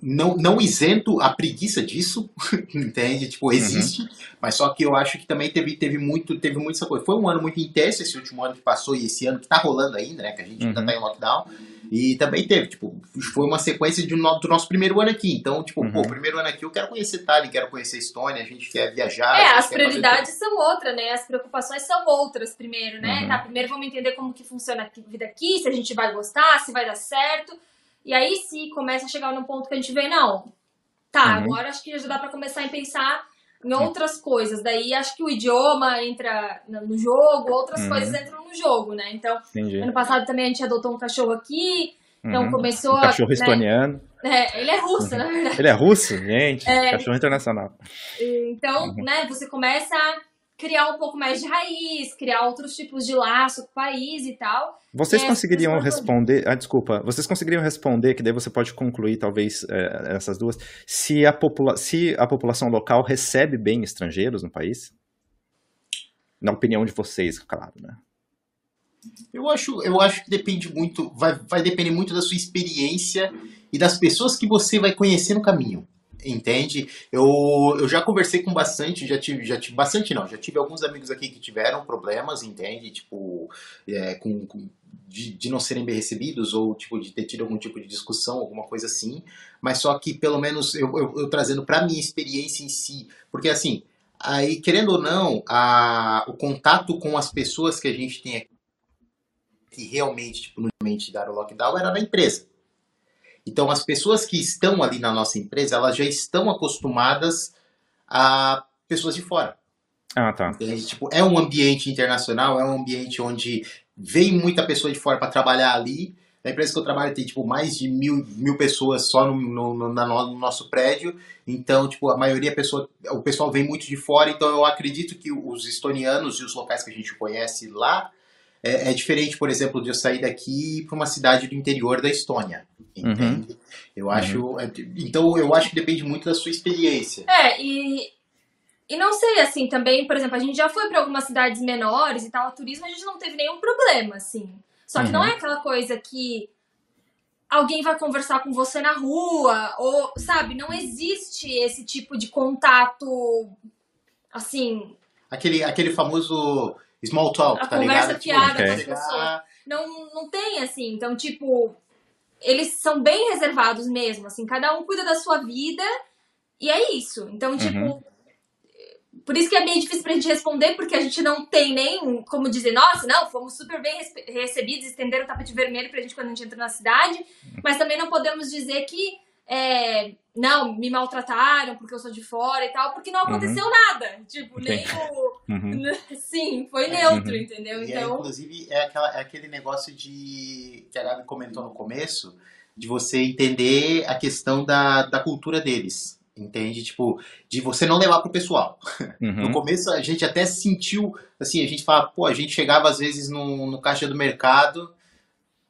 não, não isento a preguiça disso, entende? Uhum. Tipo, existe, mas só que eu acho que também teve, teve muito, teve muito essa coisa. Foi um ano muito intenso esse último ano que passou e esse ano que tá rolando ainda, né? Que a gente ainda Uhum. tá em lockdown. E também teve, tipo, foi uma sequência de no- do nosso primeiro ano aqui. Então, tipo, Uhum. pô, primeiro ano aqui eu quero conhecer Tallinn, quero conhecer Estônia, a gente quer viajar. É, as prioridades são outras, né? As preocupações são outras primeiro, né? Uhum. Tá, primeiro vamos entender como que funciona a vida aqui, se a gente vai gostar, se vai dar certo. E aí se começa a chegar num ponto que a gente vê, não, tá, Uhum. agora acho que já dá pra começar a pensar em outras coisas. Daí acho que o idioma entra no no jogo, outras Uhum. coisas entram no jogo, né? Então, Entendi. ano passado também a gente adotou um cachorro aqui, então Uhum. começou Um cachorro a. né? estoniano. É, ele é russo, na verdade. Ele é russo, gente? É. Cachorro internacional. Então, Uhum. né, você começa criar um pouco mais de raiz, criar outros tipos de laço com o país e tal. Vocês É, conseguiriam responder. Ah, desculpa. Vocês conseguiriam responder, que daí você pode concluir, talvez, eh, essas duas, se a, popula se a população local recebe bem estrangeiros no país? Na opinião de vocês, claro, né? Eu acho, eu acho que depende muito, vai, vai depender muito da sua experiência e das pessoas que você vai conhecer no caminho. Entende? Eu, eu já conversei com bastante, já tive, já tive bastante não, já tive alguns amigos aqui que tiveram problemas, entende? Tipo, é, com, com- de, de não serem bem recebidos ou tipo de ter tido algum tipo de discussão, alguma coisa assim. Mas só que pelo menos eu, eu, eu trazendo para minha experiência em si, porque assim, aí querendo ou não, a, o contato com as pessoas que a gente tem aqui que realmente, tipo, no mente dar o lockdown era na empresa. Então, as pessoas que estão ali na nossa empresa, elas já estão acostumadas a pessoas de fora. Ah, tá. entende? Tipo, é um ambiente internacional, é um ambiente onde vem muita pessoa de fora para trabalhar ali. A empresa que eu trabalho tem, tipo, mais de mil, mil pessoas só no, no, no- na no- no nosso prédio. Então, tipo, a maioria, pessoa, o pessoal vem muito de fora. Então, eu acredito que os estonianos e os locais que a gente conhece lá é, é diferente, por exemplo, de eu sair daqui para uma cidade do interior da Estônia. Entende? Eu acho. é, Então, eu acho que depende muito da sua experiência. É, e, e não sei, assim, também, por exemplo, a gente já foi pra algumas cidades menores e tal, a turismo a gente não teve nenhum problema, assim. Só que Uhum. não é aquela coisa que alguém vai conversar com você na rua, ou, sabe, não existe esse tipo de contato, assim, Aquele, aquele famoso small talk, A tá conversa ligado? fiada com as chegar- pessoas. não, não tem, assim. Então, tipo, eles são bem reservados mesmo, assim, cada um cuida da sua vida e é isso. Então, tipo, uhum. por isso que é bem difícil pra gente responder, porque a gente não tem nem como dizer, nossa, não, fomos super bem recebidos, estenderam o tapete vermelho pra gente quando a gente entra na cidade, mas também não podemos dizer que é, não, me maltrataram porque eu sou de fora e tal, porque não aconteceu uhum. nada. Tipo, nem o. Uhum. Sim, foi neutro, uhum. entendeu? E então... inclusive, é, aquela, é aquele negócio de. que a Gabi comentou no começo, de você entender a questão da, da cultura deles. Entende? Tipo, de você não levar pro pessoal. Uhum. No começo a gente até sentiu, assim, a gente fala, pô, a gente chegava às vezes no, no caixa do mercado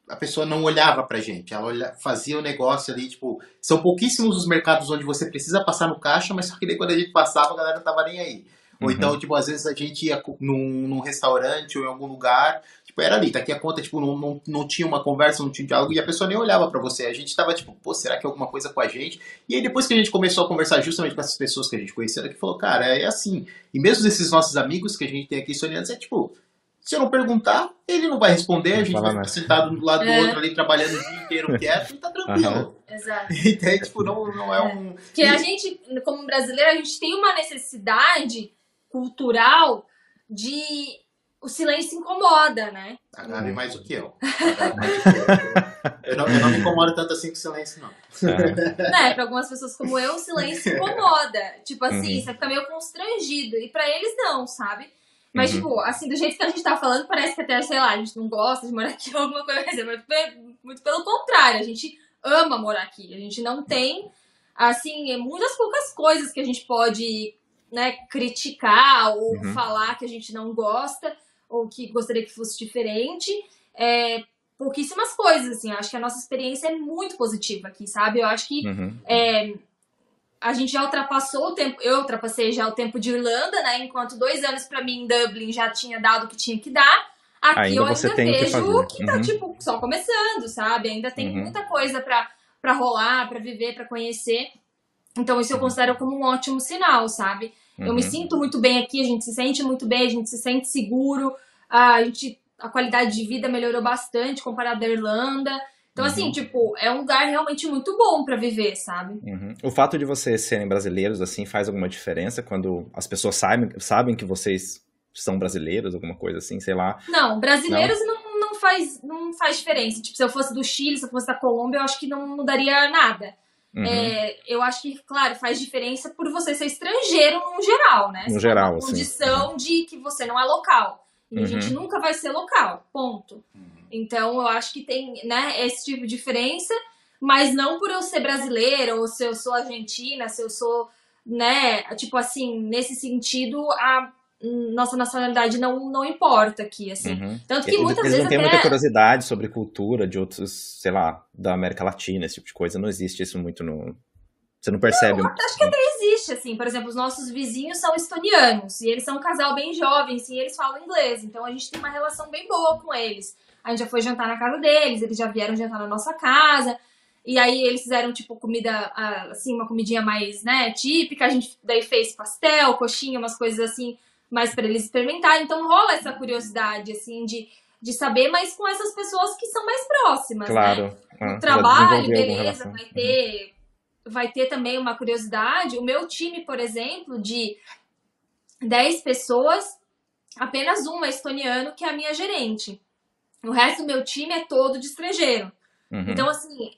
a pessoa não olhava pra gente, ela olha, fazia o negócio ali, tipo, são pouquíssimos os mercados onde você precisa passar no caixa, mas só que daí quando a gente passava, a galera não tava nem aí. Ou uhum. então, tipo, às vezes a gente ia num, num, restaurante ou em algum lugar, tipo, era ali, tá aqui a conta, tipo, não, não, não tinha uma conversa, não tinha diálogo, e a pessoa nem olhava para você. A gente tava, tipo, pô, será que é alguma coisa com a gente? E aí depois que a gente começou a conversar justamente com essas pessoas que a gente conhecia, que falou, cara, é assim. E mesmo esses nossos amigos que a gente tem aqui sonhando, é tipo, se eu não perguntar, ele não vai responder, não a gente vai ficar sentado do lado é. do outro ali, trabalhando o dia inteiro quieto e tá tranquilo. Uhum. Exato. Então, tipo, não, não é um. Porque a gente, como brasileiro, a gente tem uma necessidade cultural de. O silêncio incomoda, né? A Gabi mais do que eu. Mais do que eu. Eu, não, eu não me incomodo tanto assim com o silêncio, não. É. Né, pra algumas pessoas como eu, o silêncio incomoda. Tipo assim, uhum. você fica meio constrangido. E pra eles não, sabe? Mas, uhum. tipo, assim, do jeito que a gente tá falando, parece que até, sei lá, a gente não gosta de morar aqui ou alguma coisa assim. Mas muito pelo contrário, a gente ama morar aqui. A gente não tem, assim, muitas poucas coisas que a gente pode, né, criticar ou uhum. falar que a gente não gosta ou que gostaria que fosse diferente. É, pouquíssimas coisas, assim. Acho que a nossa experiência é muito positiva aqui, sabe? Eu acho que uhum. é, a gente já ultrapassou o tempo, eu ultrapassei já o tempo de Irlanda, né? Enquanto dois anos para mim em Dublin já tinha dado o que tinha que dar. Aqui ainda eu ainda vejo que, que tá, uhum. tipo, só começando, sabe? Ainda tem uhum. muita coisa pra, pra rolar, pra viver, pra conhecer. Então isso eu uhum. considero como um ótimo sinal, sabe? Eu me uhum. sinto muito bem aqui, a gente se sente muito bem, a gente se sente seguro, a gente a qualidade de vida melhorou bastante comparado à Irlanda. Então, assim, uhum. tipo, é um lugar realmente muito bom para viver, sabe? Uhum. O fato de vocês serem brasileiros, assim, faz alguma diferença quando as pessoas sabem, sabem que vocês são brasileiros, alguma coisa assim, sei lá? Não, brasileiros não, não, não faz, não faz diferença. Tipo, se eu fosse do Chile, se eu fosse da Colômbia, eu acho que não mudaria nada. Uhum. É, eu acho que, claro, faz diferença por você ser estrangeiro no geral, né? No geral, uma condição de que você não é local. E a gente uhum. nunca vai ser local, ponto. Uhum. Então eu acho que tem né, esse tipo de diferença, mas não por eu ser brasileira ou se eu sou argentina, se eu sou, né, tipo assim, nesse sentido, a nossa nacionalidade não, não importa aqui, assim. Uhum. Tanto que muitas Eles vezes. não têm até... muita curiosidade sobre cultura de outros, sei lá, da América Latina, esse tipo de coisa. Não existe isso muito no. Você não percebe. Não, acho que até existe, assim. Por exemplo, os nossos vizinhos são estonianos. E eles são um casal bem jovem, assim, e eles falam inglês. Então a gente tem uma relação bem boa com eles. A gente já foi jantar na casa deles, eles já vieram jantar na nossa casa. E aí eles fizeram, tipo, comida, assim, uma comidinha mais, né, típica. A gente daí fez pastel, coxinha, umas coisas assim, mais para eles experimentarem. Então rola essa curiosidade, assim, de, de saber, mas com essas pessoas que são mais próximas, né? claro. né? Ah, o trabalho, beleza, vai ter, vai ter também uma curiosidade. O meu time, por exemplo, de 10 pessoas, apenas um é estoniano, que é a minha gerente. O resto do meu time é todo de estrangeiro. Uhum. Então, assim,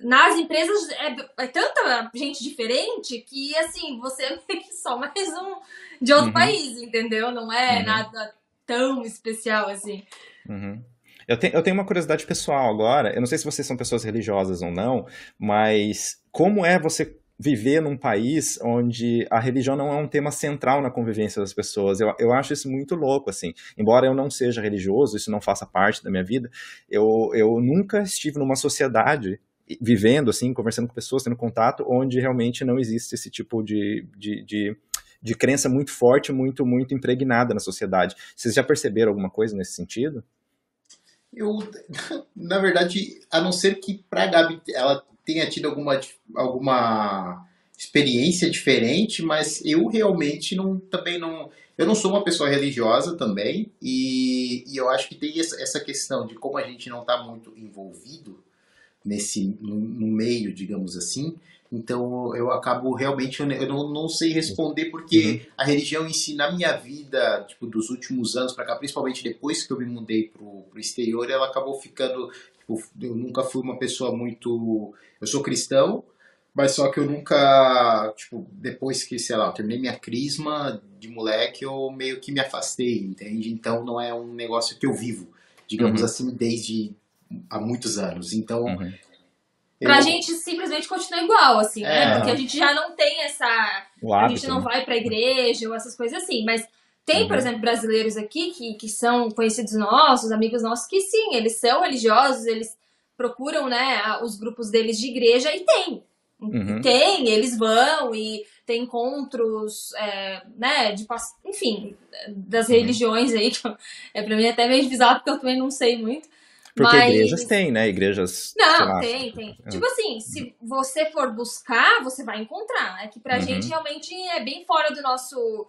nas empresas é, é, tanta gente diferente que, assim, você é meio que só mais um de outro uhum. país, entendeu? Não é uhum. nada tão especial assim. Uhum. Eu, tenho, eu tenho uma curiosidade pessoal agora. Eu não sei se vocês são pessoas religiosas ou não, mas como é você viver num país onde a religião não é um tema central na convivência das pessoas. Eu, eu acho isso muito louco, assim. Embora eu não seja religioso, isso não faça parte da minha vida, eu, eu nunca estive numa sociedade vivendo, assim, conversando com pessoas, tendo contato, onde realmente não existe esse tipo de, de, de, de crença muito forte, muito, muito impregnada na sociedade. Vocês já perceberam alguma coisa nesse sentido? Eu, na verdade, a não ser que para a Gabi ela tenha tido alguma, alguma experiência diferente, mas eu realmente não, também não. Eu não sou uma pessoa religiosa também, e, e eu acho que tem essa, essa questão de como a gente não está muito envolvido, nesse no, no meio, digamos assim. Então eu acabo realmente eu não, não sei responder porque uhum. a religião em si na minha vida, tipo dos últimos anos para cá, principalmente depois que eu me mudei pro, pro exterior, ela acabou ficando tipo, eu nunca fui uma pessoa muito eu sou cristão, mas só que eu nunca, tipo, depois que, sei lá, eu terminei minha crisma de moleque, eu meio que me afastei, entende? Então não é um negócio que eu vivo, digamos uhum. assim, desde há muitos anos. Então. Uhum. Eu... Pra gente simplesmente continua igual, assim, né? é. né? Porque a gente já não tem essa. Hábito, a gente não né? vai pra igreja ou essas coisas assim, mas. Tem, uhum. por exemplo, brasileiros aqui que, que são conhecidos nossos, amigos nossos, que sim, eles são religiosos, eles procuram, né, os grupos deles de igreja e tem. Uhum. Tem, eles vão e tem encontros, é, né, de, enfim, das uhum. religiões aí, que é pra mim até meio bizarro, porque eu também não sei muito. Porque mas... igrejas tem, né? Igrejas. Não, tem, tem. É. Tipo assim, se você for buscar, você vai encontrar. É que pra uhum. gente realmente é bem fora do nosso.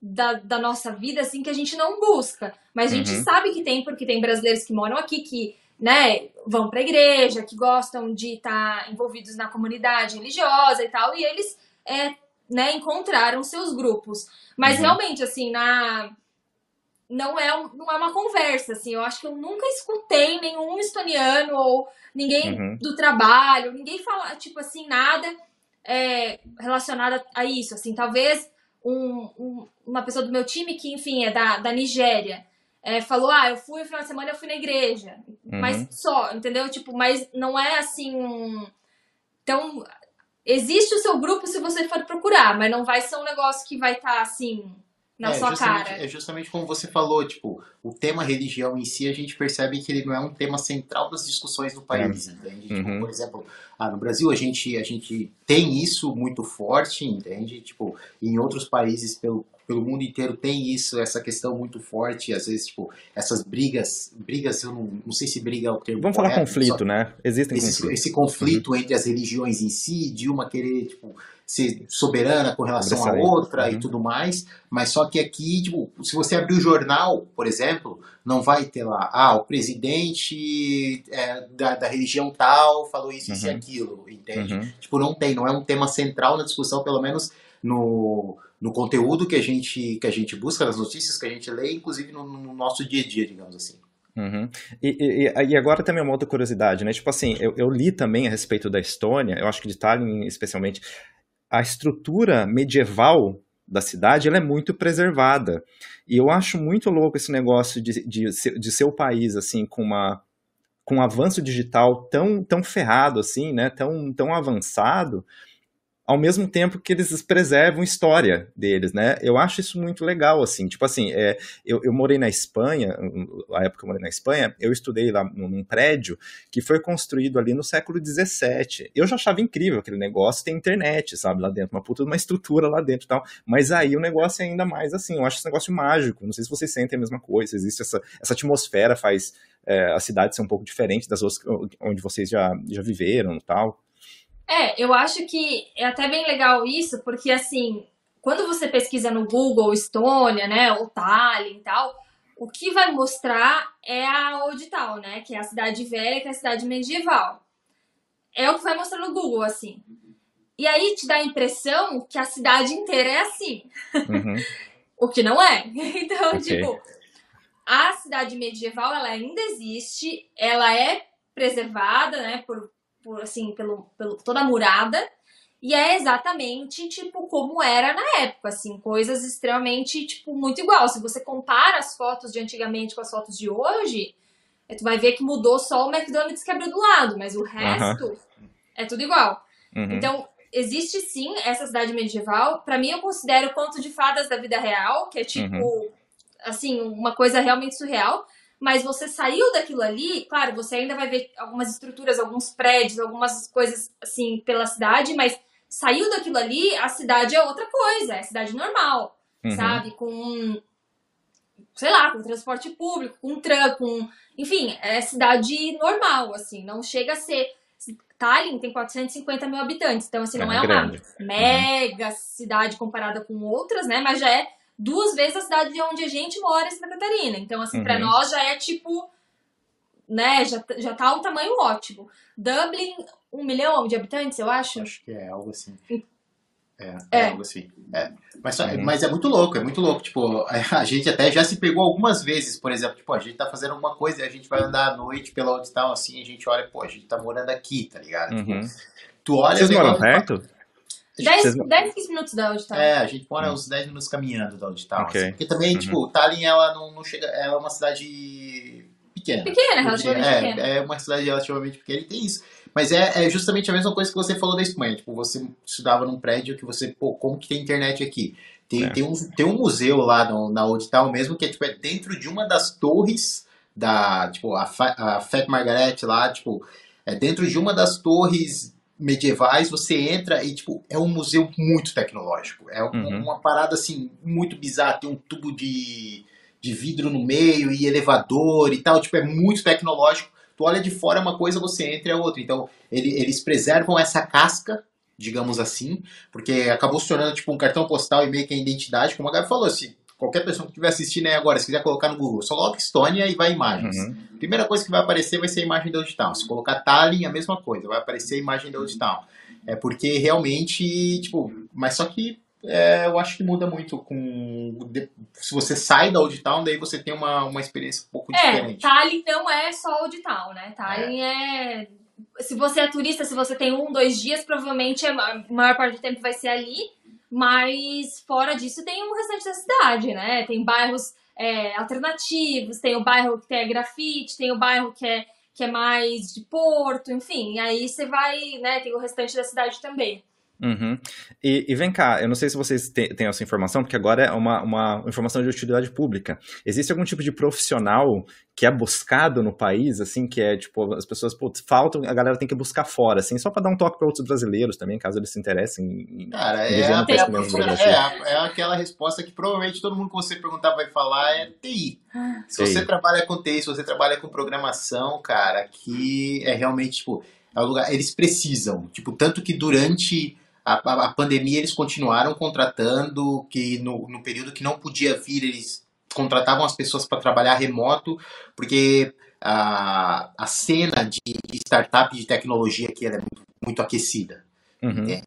Da, da nossa vida, assim, que a gente não busca. Mas a gente uhum. sabe que tem, porque tem brasileiros que moram aqui que né, vão para a igreja, que gostam de estar tá envolvidos na comunidade religiosa e tal, e eles é, né, encontraram seus grupos. Mas uhum. realmente, assim, na não é, não é uma conversa, assim, eu acho que eu nunca escutei nenhum estoniano ou ninguém uhum. do trabalho, ninguém falar, tipo assim, nada é, relacionado a isso, assim, talvez um, um, uma pessoa do meu time que, enfim, é da, da Nigéria, é, falou, ah, eu fui no final de semana, eu fui na igreja. Uhum. Mas só, entendeu? Tipo, mas não é assim um. Então, existe o seu grupo se você for procurar, mas não vai ser um negócio que vai estar tá, assim na é, sua cara. É justamente como você falou, tipo, o tema religião em si, a gente percebe que ele não é um tema central das discussões do país, é. entende? Tipo, uhum. por exemplo, ah, no Brasil a gente, a gente tem isso muito forte, entende? Tipo, em outros países pelo pelo mundo inteiro tem isso, essa questão muito forte, às vezes, tipo, essas brigas, brigas, eu não, não sei se briga é o termo Vamos correto, falar conflito, né? Existem esse, conflitos. Esse conflito uhum. entre as religiões em si, de uma querer, tipo, ser soberana com relação à outra uhum. e tudo mais, mas só que aqui, tipo, se você abrir o jornal, por exemplo, não vai ter lá, ah, o presidente é, da, da religião tal falou isso, uhum. isso e uhum. aquilo, entende? Uhum. Tipo, não tem, não é um tema central na discussão, pelo menos no, no conteúdo que a gente que a gente busca, nas notícias que a gente lê, inclusive no, no nosso dia a dia, digamos assim. Uhum. E, e, e, agora também uma outra curiosidade, né? Tipo assim, eu, eu, li também a respeito da Estônia, eu acho que de Tallinn especialmente, a estrutura medieval da cidade ela é muito preservada. E eu acho muito louco esse negócio de, de, de ser o país, assim, com uma com um avanço digital tão, tão ferrado assim, né, tão, tão avançado, ao mesmo tempo que eles preservam história deles, né? Eu acho isso muito legal, assim. Tipo assim, é, eu, eu, morei na Espanha, a época que eu morei na Espanha, eu estudei lá num prédio que foi construído ali no século XVII. Eu já achava incrível aquele negócio, tem internet, sabe, lá dentro, uma puta uma estrutura lá dentro e tal. Mas aí o negócio é ainda mais assim, eu acho esse negócio mágico. Não sei se vocês sentem a mesma coisa, existe essa, essa atmosfera, faz é, a cidade ser um pouco diferente das outras onde vocês já, já viveram e tal. É, eu acho que é até bem legal isso, porque assim, quando você pesquisa no Google Estônia, né, ou Tallinn e tal, o que vai mostrar é a Old Town, né, que é a cidade velha, que é a cidade medieval. É o que vai mostrar no Google, assim. E aí te dá a impressão que a cidade inteira é assim. Uhum. o que não é. Então, okay. tipo, a cidade medieval, ela ainda existe, ela é preservada, né, por por assim, pelo, pelo toda a murada. E é exatamente, tipo, como era na época, assim, coisas extremamente, tipo, muito igual. Se você compara as fotos de antigamente com as fotos de hoje, é, tu vai ver que mudou só o McDonald's que abriu do lado, mas o resto é tudo igual. Uhum. Então, existe sim essa cidade medieval. Para mim, eu considero conto de fadas da vida real, que é tipo, uhum. assim, uma coisa realmente surreal mas você saiu daquilo ali, claro, você ainda vai ver algumas estruturas, alguns prédios, algumas coisas assim pela cidade, mas saiu daquilo ali, a cidade é outra coisa, é cidade normal, uhum. sabe? Com, sei lá, com transporte público, com tram, com. Enfim, é cidade normal, assim, não chega a ser. Tallinn tem 450 mil habitantes, então assim, não é, é uma mega uhum. cidade comparada com outras, né? Mas já é duas vezes a cidade de onde a gente mora em Santa Catarina. Então, assim, uhum. pra nós já é tipo né, já, já tá um tamanho ótimo. Dublin, um milhão de habitantes, eu acho. Acho que é algo assim. É, É. é algo assim. É. Mas, só- Uhum. mas é muito louco, é muito louco. Tipo, a gente até já se pegou algumas vezes, por exemplo, tipo, a gente tá fazendo alguma coisa e a gente vai andar à noite pela onde tal, assim, a gente olha, pô, a gente tá morando aqui, tá ligado? Uhum. Tipo, tu olha Vocês o moram perto? 10, Vocês- 10 15 minutos da onde tá. É, a gente mora uns 10 minutos caminhando da onde tal. Ok. assim. Porque também, Uhum. tipo, Tallinn, ela não, não chega. Ela é uma cidade pequena. Pequena, relativamente é, pequena. É uma cidade relativamente pequena e tem isso. Mas é, é justamente a mesma coisa que você falou da Espanha. Tipo, você estudava num prédio que você, pô, como que tem internet aqui? Tem, É. tem, um, tem um museu lá no, na Old Town mesmo, que é, tipo, é dentro de uma das torres da, tipo, a, Fa, a Fat Margaret lá, tipo, é dentro de uma das torres medievais, você entra e, tipo, é um museu muito tecnológico. É um- Uhum. uma parada, assim, muito bizarra. Tem um tubo de, de vidro no meio e elevador e tal. Tipo, é muito tecnológico. Tu olha de fora uma coisa, você entra e é outra. Então, ele- eles preservam essa casca, digamos assim, porque acabou se tornando, tipo, um cartão postal e meio que a identidade. Como a Gabi falou, se qualquer pessoa que estiver assistindo aí agora, se quiser colocar no Google, só coloca Estônia e vai imagens. Uhum. Primeira coisa que vai aparecer vai ser a imagem da Old Town. Se colocar Tallinn, a mesma coisa, vai aparecer a imagem da Old Town. É porque realmente, tipo, mas só que é, eu acho que muda muito com. de- Se você sai da Old Town, daí você tem uma, uma experiência um pouco É, diferente. Tallinn não é só o de tal, né? Tallinn é. Se você é turista, se você tem um, dois dias, provavelmente a ma- maior parte do tempo vai ser ali. Mas fora disso tem o restante da cidade, né? Tem bairros é, alternativos, tem o bairro que tem grafite, tem o bairro que é, que é mais de porto, enfim. Aí você vai, né? Tem o restante da cidade também. Uhum. E, e vem cá, eu não sei se vocês te- têm essa informação, porque agora é uma, uma informação de utilidade pública. Existe algum tipo de profissional que é buscado no país, assim, que é tipo, as pessoas, putz, faltam, a galera tem que buscar fora, assim, só para dar um toque para outros brasileiros também, caso eles se interessem em. Cara, é, a- ter é, a- é, aquela resposta que provavelmente todo mundo que você perguntar vai falar é TI. Se TI. você trabalha com TI, se você trabalha com programação, cara, aqui é realmente, tipo, é um lugar, eles precisam, tipo, tanto que durante a, a- a pandemia eles continuaram contratando, que no, no período que não podia vir, eles contratavam as pessoas para trabalhar remoto, porque a, a cena de, de startup de tecnologia aqui ela é muito, muito aquecida. Uhum, É.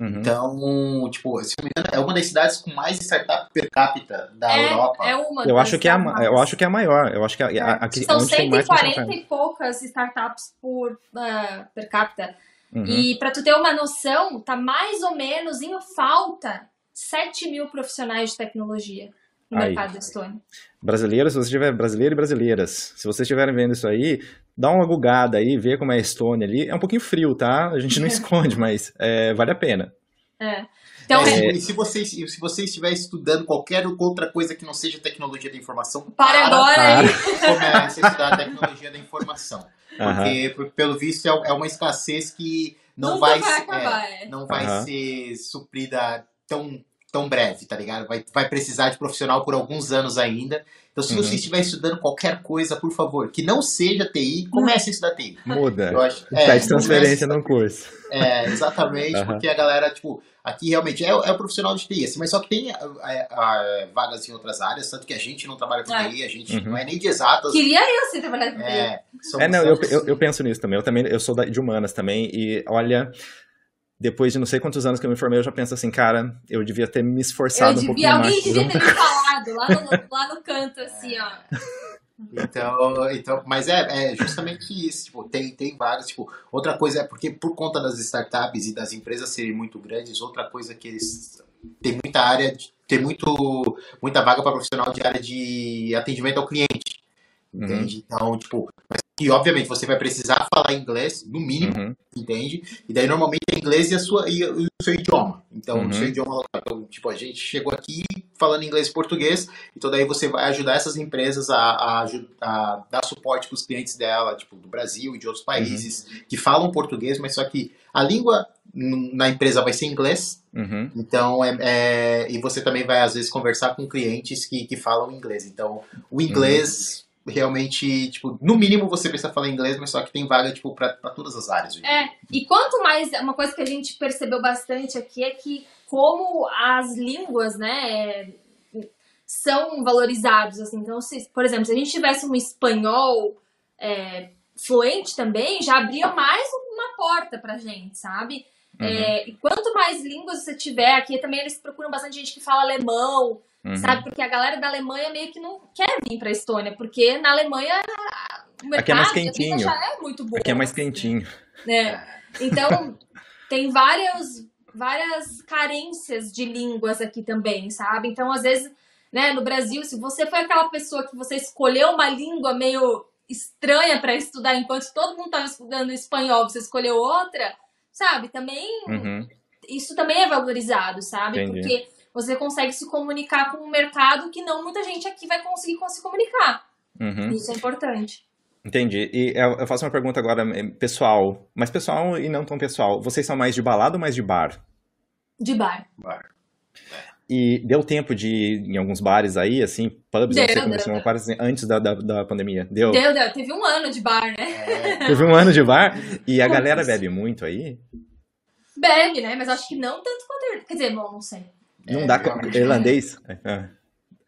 uhum. Então, tipo, se não me engano, é uma das cidades com mais startup per capita da é, Europa. é uma Eu das acho que é a, eu acho que é a maior. Eu acho que a, a, a, aqui- São onde tem mais 140 startup. e poucas startups por ah, per capita. Uhum. E para tu ter uma noção, tá mais ou menos em falta 7 mil profissionais de tecnologia no Aí. mercado da Estônia. Brasileiros, se você tiver brasileiro e brasileiras, se vocês estiverem vendo isso aí, dá uma gugada aí, vê como é a Estônia ali. É um pouquinho frio, tá? A gente não esconde, mas é, vale a pena. É. Então, É, é, E se você, e se você estiver estudando qualquer outra coisa que não seja tecnologia da informação, para agora aí. comece a estudar tecnologia da informação. Porque, por- pelo visto, é é uma escassez que não Nunca vai, vai se- acabar, é, é. não vai ser suprida tão, tão breve, tá ligado? Vai, vai precisar de profissional por alguns anos ainda. Então, se Uhum. você estiver estudando qualquer coisa, por favor, que não seja TI, comece a estudar TI. Muda. Eu acho, é, Pede transferência no curso. É, exatamente, porque a galera, tipo, aqui realmente é, é o profissional de TI, assim, mas só que tem é, é, vagas em outras áreas, tanto que a gente não trabalha com É. TI, a gente Uhum. não é nem de exatas. Queria eu ser trabalhar com TI. É, É, não, eu, eu, eu penso nisso também. Eu também, eu sou de humanas também, e olha, depois de não sei quantos anos que eu me formei, eu já penso assim, cara, eu devia ter me Eu esforçado um devia, pouquinho alguém mais. devia ter me falado lá no, lá no canto, assim, ó. Então, então, mas é, é justamente isso, tipo, tem, tem vagas, tipo, outra coisa é porque por conta das startups e das empresas serem muito grandes, outra coisa que eles tem muita área, tem muito, muita vaga para profissional de área de atendimento ao cliente, Uhum. entende? Então, tipo, mas, e obviamente você vai precisar falar inglês, no mínimo, Uhum. entende? E daí normalmente é inglês e, a sua, e, o seu idioma. Então, Uhum. o seu idioma local. Tipo, a gente chegou aqui falando inglês e português, então daí você vai ajudar essas empresas a, a, a dar suporte para os clientes dela, tipo, do Brasil e de outros países que falam português, mas só que a língua na empresa vai ser inglês, Uhum. então é, é- e você também vai às vezes conversar com clientes que, que falam inglês. Então, o inglês realmente, tipo, no mínimo você precisa falar inglês, mas só que tem vaga, tipo, para todas as áreas. hoje. É, e quanto mais, uma coisa que a gente percebeu bastante aqui é que como as línguas, né, são valorizados, assim, então, se, por exemplo, se a gente tivesse um espanhol é, fluente também, já abria mais uma porta pra gente, sabe? Uhum. É, e quanto mais línguas você tiver, aqui também eles procuram bastante gente que fala alemão, uhum. sabe? Porque a galera da Alemanha meio que não quer vir pra Estônia, porque na Alemanha o mercado aqui é mais quentinho. já é muito bom. Aqui é mais assim, quentinho. Né? Então, tem várias, várias carências de línguas aqui também, sabe? Então, às vezes, né, no Brasil, se você foi aquela pessoa que você escolheu uma língua meio estranha para estudar enquanto todo mundo estava estudando espanhol, você escolheu outra, sabe? Também uhum. isso também é valorizado, sabe? Entendi. Porque você consegue se comunicar com um mercado que não muita gente aqui vai conseguir se comunicar. Uhum. Isso é importante. Entendi. E eu faço uma pergunta agora eh, pessoal, mas pessoal e não tão pessoal. Vocês são mais de balada ou mais de bar? De bar. Bar. E deu tempo de ir em alguns bares aí, assim, pubs, deu, não sei como assim, antes da, da, da, pandemia? Deu? Deu, deu. Teve um ano de bar, né? É. Teve um ano de bar? E a galera bebe muito aí? Bebe, né? Mas acho que não tanto quanto... Quer dizer, bom, não sei. Não é, dá... Irlandês? É.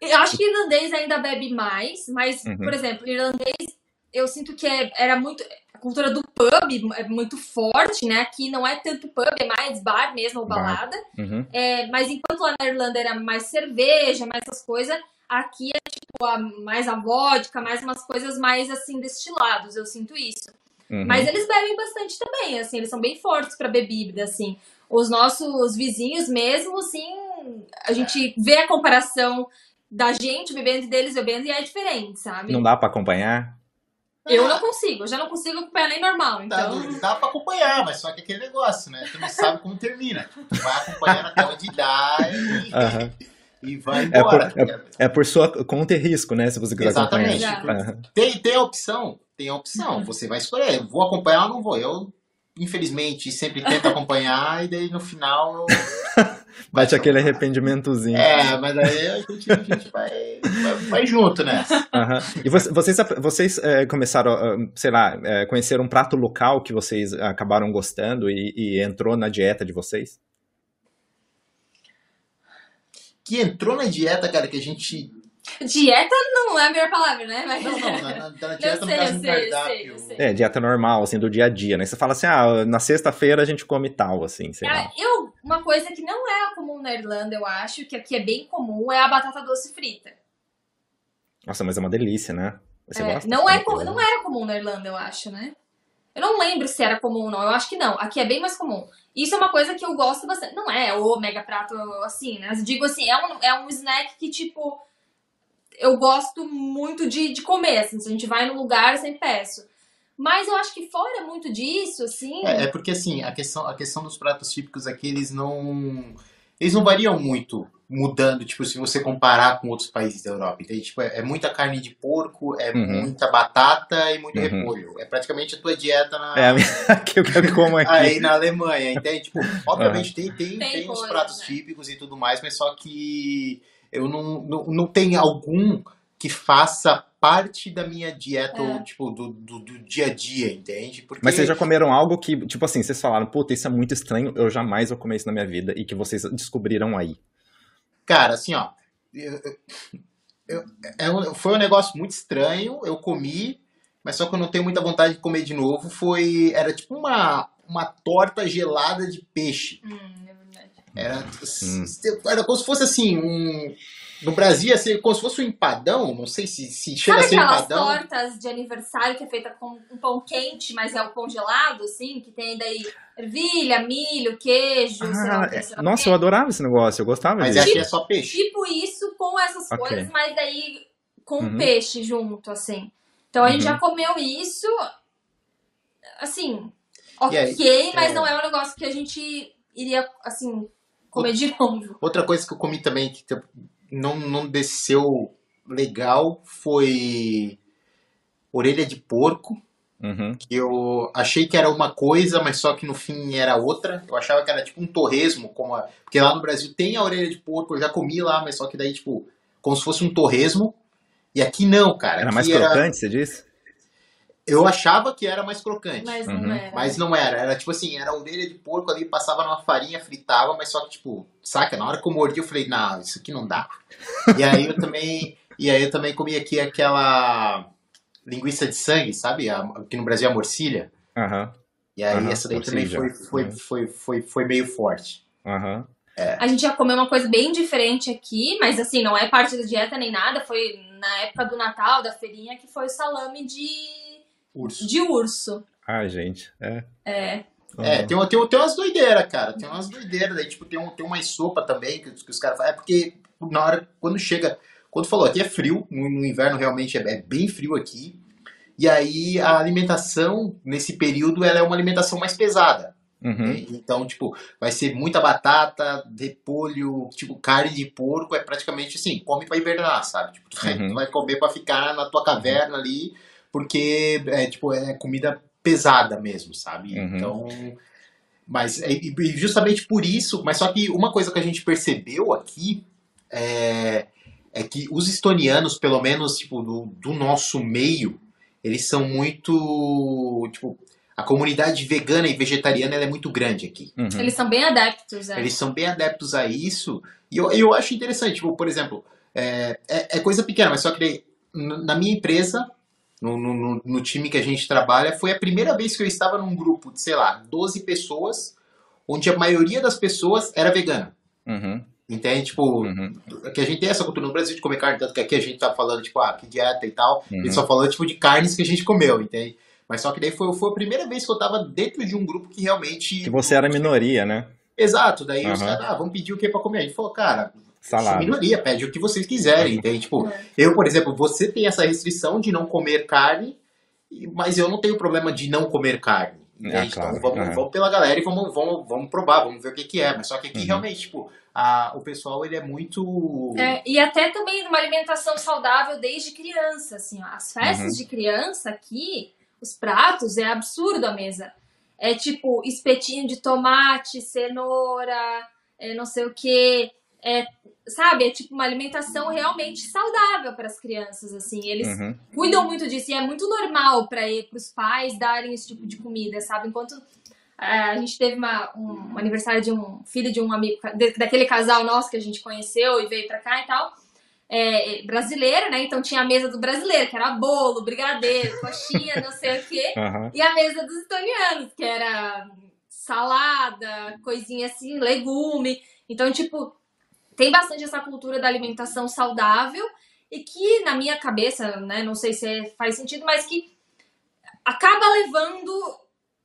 Eu acho que irlandês ainda bebe mais, mas, uhum. por exemplo, irlandês, eu sinto que é, era muito a cultura do pub é muito forte, né? Aqui não é tanto pub, é mais bar mesmo, ou balada. Uhum. É, mas enquanto lá na Irlanda era mais cerveja, mais essas coisas, aqui é tipo a, mais a vodka, mais umas coisas mais assim destilados, eu sinto isso. Uhum. Mas eles bebem bastante também, assim, eles são bem fortes para bebida, assim. Os nossos vizinhos mesmo, assim, a gente vê a comparação da gente bebendo e deles bebendo e é diferente, sabe? Não dá para acompanhar? Eu não consigo, eu já não consigo acompanhar nem normal. Então... Dá, dá pra acompanhar, mas só que aquele negócio, né? Tu não sabe como termina. Tu vai acompanhando até onde dá e, uhum. e vai embora. É por, é, é por, sua conta e risco, né? Se você quiser Exatamente. acompanhar. Uhum. Tem, tem a opção, tem a opção. Uhum. Você vai escolher, vou acompanhar ou não vou. Eu infelizmente, sempre tento acompanhar e daí no final. Bate aquele arrependimentozinho. É, mas aí a gente, a gente vai, vai, vai, junto nessa. Uhum. E vocês, vocês é, começaram, sei lá, é, conhecer um prato local que vocês acabaram gostando e, e entrou na dieta de vocês? Que entrou na dieta, cara, que a gente Dieta não é a melhor palavra, né? Mas... Não, não, na, na, na dieta eu sei, eu sei, cardápio. Eu sei, eu sei. É, dieta normal, assim, do dia a dia, né? Você fala assim, ah, na sexta-feira a gente come tal, assim, sei lá. Eu, uma coisa que não é comum na Irlanda, eu acho, que aqui é bem comum, é a batata doce frita. Nossa, mas é uma delícia, né? Você é, gosta? Não, é, não era comum na Irlanda, eu acho, né? Eu não lembro se era comum ou não, eu acho que não. Aqui é bem mais comum. Isso é uma coisa que eu gosto bastante. Não é o mega prato assim, né? Mas digo assim, é um, é um snack que, tipo, eu gosto muito de, de comer, assim, se a gente vai no lugar, eu sempre peço. Mas eu acho que fora muito disso, assim. É, é, porque assim, a questão, a questão dos pratos típicos aqui, eles não. Eles não variam muito mudando, tipo, se você comparar com outros países da Europa. Então, tipo, é, é muita carne de porco, é uhum. muita batata e muito uhum. repolho. É praticamente a tua dieta na. É, que eu quero como aqui. Aí na Alemanha. Então, tipo, obviamente uhum. tem, tem, tem, tem os pratos né? típicos e tudo mais, mas só que eu não, não, não tenho algum que faça parte da minha dieta, é. tipo, do, do, do, dia a dia, entende? Porque... Mas vocês já comeram algo que, tipo assim, vocês falaram, puta, isso é muito estranho, eu jamais vou comer isso na minha vida, e que vocês descobriram aí? Cara, assim, ó, eu, eu, eu, foi um negócio muito estranho, eu comi, mas só que eu não tenho muita vontade de comer de novo, foi, era tipo uma, uma torta gelada de peixe. Hum. Era, hum. era como se fosse assim, um. No Brasil, assim, como se fosse um empadão, não sei se, se chega Sabe a ser empadão. aquelas tortas de aniversário que é feita com um pão quente, mas é o congelado, assim, que tem daí ervilha, milho, queijo, ah, é, Nossa, eu adorava esse negócio, eu gostava mas disso. Mas aqui é só peixe. Tipo isso com essas okay. coisas, mas daí com uhum. peixe junto, assim. Então a gente uhum. já comeu isso, assim, ok, aí, mas é... não é um negócio que a gente iria, assim, comer de novo. Outra coisa que eu comi também que não, não desceu legal foi orelha de porco. Uhum. Que eu achei que era uma coisa, mas só que no fim era outra. Eu achava que era tipo um torresmo, como a... porque lá no Brasil tem a orelha de porco, eu já comi lá, mas só que daí, tipo, como se fosse um torresmo. E aqui não, cara. Era aqui mais crocante, era... você disse? Eu achava que era mais crocante. Mas não uhum. era. Mas não era. Era tipo assim, era orelha de porco ali, passava numa farinha, fritava, mas só que, tipo, saca? Na hora que eu mordi, eu falei, não, isso aqui não dá. e aí eu também. E aí eu também comi aqui aquela. linguiça de sangue, sabe? A, aqui no Brasil é a morcilha. Aham, E aí Aham, essa daí também morcilha. foi, foi, Uhum. foi, foi, foi meio forte. aham. A gente já comeu uma coisa bem diferente aqui, mas assim, não é parte da dieta nem nada. Foi na época do Natal, da feirinha, que foi o salame de, Urso. de urso. Ai, gente. É. É. É, tem, tem, tem umas doideiras, cara. Tem umas doideiras. Daí, tipo, tem, um, tem uma sopa também que, os- que os caras fazem. É porque na hora, quando chega. Quando falou, aqui é frio, no, no inverno realmente é, é bem frio aqui. E aí a alimentação, nesse período, ela é uma alimentação mais pesada. Uhum. né? Então, tipo, vai ser muita batata, repolho, tipo, carne de porco, é praticamente assim, come pra hibernar, sabe? Tipo, tu vai, Uhum. tu vai comer pra ficar na tua caverna ali, porque é, tipo, é comida pesada mesmo, sabe? Uhum. Então. Mas é, e e justamente por isso, mas só que uma coisa que a gente percebeu aqui é, é que os estonianos, pelo menos, tipo, do, do nosso meio, eles são muito. Tipo, a comunidade vegana e vegetariana ela é muito grande aqui. Uhum. Eles são bem adeptos, é. Eles são bem adeptos a isso. E eu, eu acho interessante, tipo, por exemplo, é, é, é coisa pequena, mas só que na minha empresa, no, no, no- time que a gente trabalha, foi a primeira vez que eu estava num grupo de, sei lá, 12 pessoas, onde a maioria das pessoas era vegana. Uhum. Entende? Tipo, Uhum. que a gente tem essa cultura no Brasil de comer carne, tanto que aqui a gente tá falando, tipo, ah, que dieta e tal. Uhum. Gente só falando, tipo, de carnes que a gente comeu, entende? Mas só que daí foi, foi a primeira vez que eu tava dentro de um grupo que realmente. Que você era minoria, né? Exato, daí os Aham. caras, ah, vamos pedir o que pra comer? A gente falou, cara, Salada. minoria, pede o que vocês quiserem, entende? Tipo, É. eu, por exemplo, você tem essa restrição de não comer carne, mas eu não tenho problema de não comer carne. Entende? Ah, claro. Então vamos, Aham. vamos pela galera e vamos, vamos, vamos provar, vamos ver o que, que é. Mas só que aqui Uhum. realmente, tipo, a, o pessoal ele é muito. É, e até também uma alimentação saudável desde criança, assim, ó. As festas Uhum. de criança aqui, os pratos, é absurdo a mesa. É tipo espetinho de tomate, cenoura, é não sei o que. É, sabe, é tipo uma alimentação realmente saudável para as crianças, assim. Eles Uhum. cuidam muito disso e é muito normal para os pais darem esse tipo de comida, sabe? Enquanto é, a gente teve uma- um, um aniversário de um filho de um amigo, daquele casal nosso que a gente conheceu e veio pra cá e tal, é, brasileiro, né? Então tinha a mesa do brasileiro, que era bolo, brigadeiro, coxinha, não sei o quê. Aham. E a mesa dos estonianos, que era salada, coisinha assim, legume. Então, tipo, tem bastante essa cultura da alimentação saudável e que, na minha cabeça, né, não sei se é- faz sentido, mas que acaba levando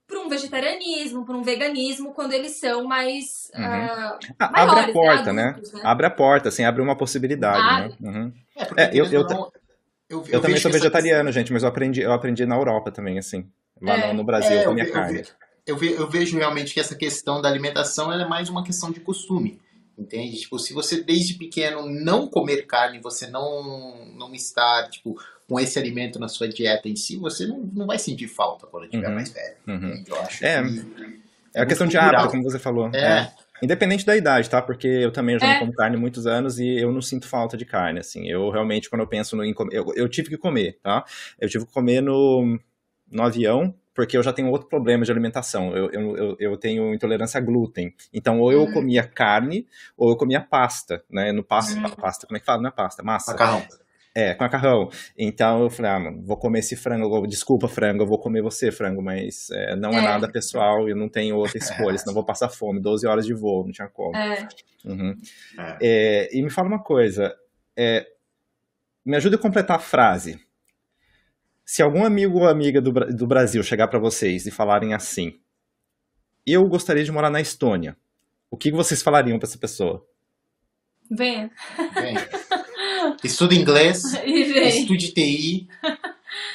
para um vegetarianismo, para um veganismo, quando eles são mais. Uhum. ah, Ah, Maiores, abre a né? porta, né? Adultos, né? Abre a porta, assim, abre uma possibilidade, Abre. né? Uhum. É, porque, É, eu- eu não, eu, Eu, também vejo sou que essa vegetariano, gente, mas eu aprendi, eu aprendi na Europa também, assim. Lá É. no, no Brasil, É, eu eu comia ve- eu carne. ve- eu, ve- eu vejo realmente que essa questão da alimentação ela é mais uma questão de costume. Entende? Tipo, se você desde pequeno não comer carne, você não, não estar, tipo, com esse alimento na sua dieta em si, você não, não vai sentir falta quando tiver Uhum. mais velho. Uhum. Eu acho É, que... É a questão de hábito, como você falou. É, Independente da idade, tá? Porque eu também já É. não como carne há muitos anos e eu não sinto falta de carne, assim. Eu realmente, quando eu penso no, em comer... Eu, eu tive que comer, tá? Eu tive que comer no, no avião, porque eu já tenho outro problema de alimentação. Eu, eu, eu, tenho intolerância a glúten. Então, ou eu Hum. comia carne, ou eu comia pasta, né? No pasta, Hum. pasta, como é que fala? Não é pasta, massa. macarrão. É, com macarrão. Então eu falei, ah, mano, vou comer esse frango. Desculpa, frango, eu vou comer você, frango, mas é, não é. É. nada pessoal, eu não tenho outra escolha, senão vou passar fome. 12 horas de voo, não tinha como. É, Uhum. É. É, e me fala uma coisa, é, me ajuda a completar a frase. Se algum amigo ou amiga do, do Brasil chegar pra vocês e falarem assim, eu gostaria de morar na Estônia, o que vocês falariam pra essa pessoa? venha. Vem. Estuda inglês, E vem. estude TI,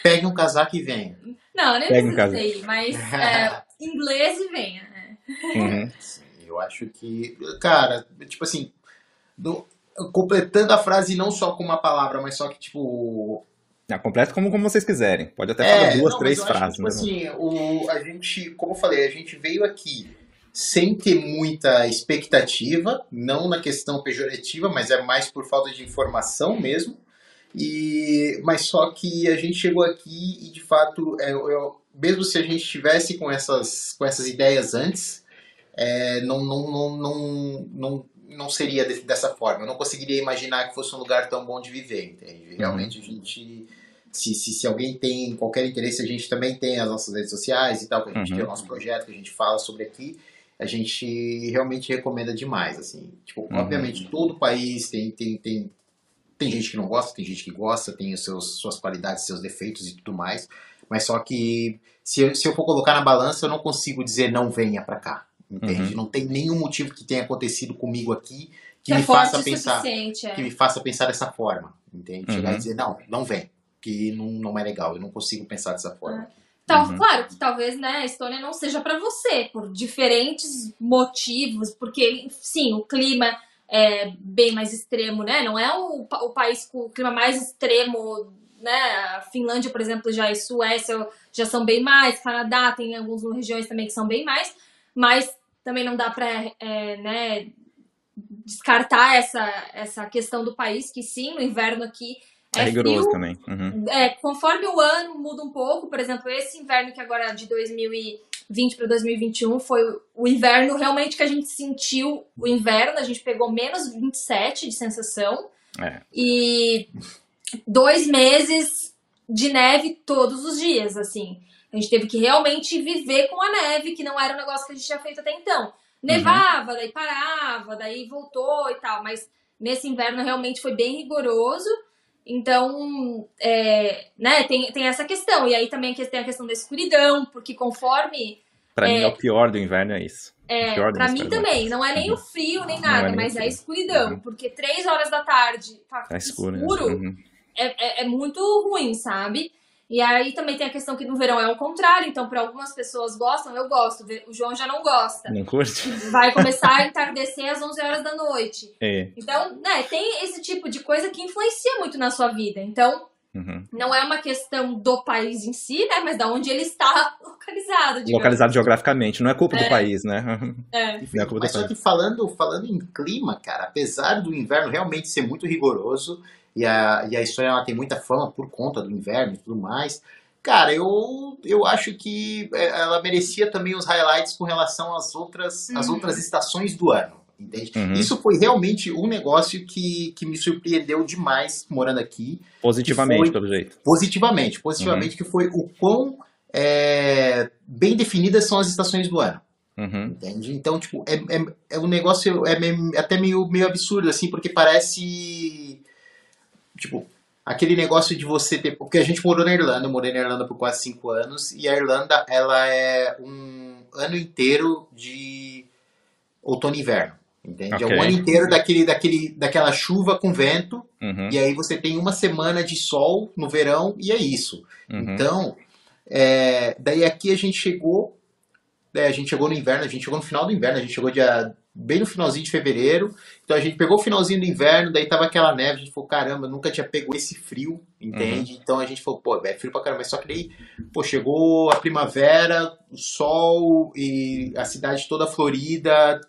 pegue um casaco e venha. Não, nem Pega em precisa casa. ser, mas é, inglês e venha. né? Uhum. Sim, eu acho que, cara, tipo assim, no- completando a frase não só com uma palavra, mas só que, tipo. Ah, completa como, como vocês quiserem. Pode até É, falar duas, não, três acho frases. tipo né? assim, o, a gente, como eu falei, a gente veio aqui sem ter muita expectativa, não na questão pejorativa, mas é mais por falta de informação mesmo. E, mas só que a gente chegou aqui e de fato, é, eu- mesmo se a gente estivesse com essas, com essas ideias antes, é, não, não, não, não, não, não seria de- dessa forma. Eu não conseguiria imaginar que fosse um lugar tão bom de viver, entende? Realmente a gente se, se, se, alguém tem qualquer interesse, a gente também tem as nossas redes sociais e tal, que a gente uhum. tem o nosso projeto, que a gente fala sobre aqui. A gente realmente recomenda demais, assim. Tipo, uhum. obviamente, todo país tem, tem, tem, tem gente que não gosta, tem gente que gosta, tem os seus, suas qualidades, seus defeitos e tudo mais. Mas só que se eu, se eu for colocar na balança, eu não consigo dizer não venha para cá. Entende? Uhum. Não tem nenhum motivo que tenha acontecido comigo aqui que, que me faça pensar é. que me faça pensar dessa forma, entende? Chegar e uhum. dizer não, não vem que não, não é legal. Eu não consigo pensar dessa forma. É. Então, uhum. Claro que talvez né, a Estônia não seja para você, por diferentes motivos, porque, sim, o clima é bem mais extremo, né? Não é o, o país com o clima mais extremo, né? A Finlândia, por exemplo, já e Suécia já são bem mais, Canadá tem algumas regiões também que são bem mais, mas também não dá para é, né, descartar essa, essa questão do país, que sim, no inverno aqui é, é rigoroso frio, também. Uhum. É, conforme o ano muda um pouco, por exemplo, esse inverno que agora de 2020 para 2021 foi o inverno realmente que a gente sentiu o inverno, a gente pegou menos 27 de sensação. É. E dois meses de neve todos os dias, assim. A gente teve que realmente viver com a neve, que não era um negócio que a gente tinha feito até então. Nevava, uhum. daí parava, daí voltou e tal, mas nesse inverno realmente foi bem rigoroso. Então, é, né, tem, tem essa questão. E aí também tem a questão da escuridão, porque conforme. Pra é, mim é o pior do inverno, é isso. É, pra mim também. Não é nem o frio, nem nada, é nem mas é a escuridão. Uhum. Porque três horas da tarde tá, tá escuro, escuro uhum. é, é, é muito ruim, sabe? E aí também tem a questão que no verão é o contrário, então para algumas pessoas gostam, eu gosto, o João já não gosta. Não curte? Vai começar a entardecer às 11 horas da noite. É. Então, né, tem esse tipo de coisa que influencia muito na sua vida. Então, uhum. não é uma questão do país em si, né, mas da onde ele está localizado. Digamos. Localizado geograficamente, não é culpa é. do país, né? É. Enfim, é mas só que falando, falando em clima, cara, apesar do inverno realmente ser muito rigoroso, e a, e a história ela tem muita fama por conta do inverno e tudo mais. Cara, eu, eu acho que é, ela merecia também os highlights com relação às outras, uhum. às outras estações do ano. Entende? Uhum. Isso foi realmente um negócio que, que me surpreendeu demais morando aqui. Positivamente, foi, pelo jeito. Positivamente, positivamente, uhum. que foi o quão é, bem definidas são as estações do ano. Uhum. Entende? Então, tipo, é, é, é um negócio é meio, até meio, meio absurdo, assim, porque parece tipo, aquele negócio de você ter. Porque a gente morou na Irlanda, eu morei na Irlanda por quase cinco anos, e a Irlanda, ela é um ano inteiro de outono e inverno. Entende? Okay. É um ano inteiro daquele, daquele, daquela chuva com vento, uhum. e aí você tem uma semana de sol no verão, e é isso. Uhum. Então, é, daí aqui a gente chegou, é, a gente chegou no inverno, a gente chegou no final do inverno, a gente chegou dia bem no finalzinho de fevereiro. Então a gente pegou o finalzinho do inverno, daí tava aquela neve, a gente falou, caramba, nunca tinha pego esse frio, entende? Uhum. Então a gente falou, pô, é frio pra caramba. Mas só que daí, pô, chegou a primavera, o sol e a cidade toda florida,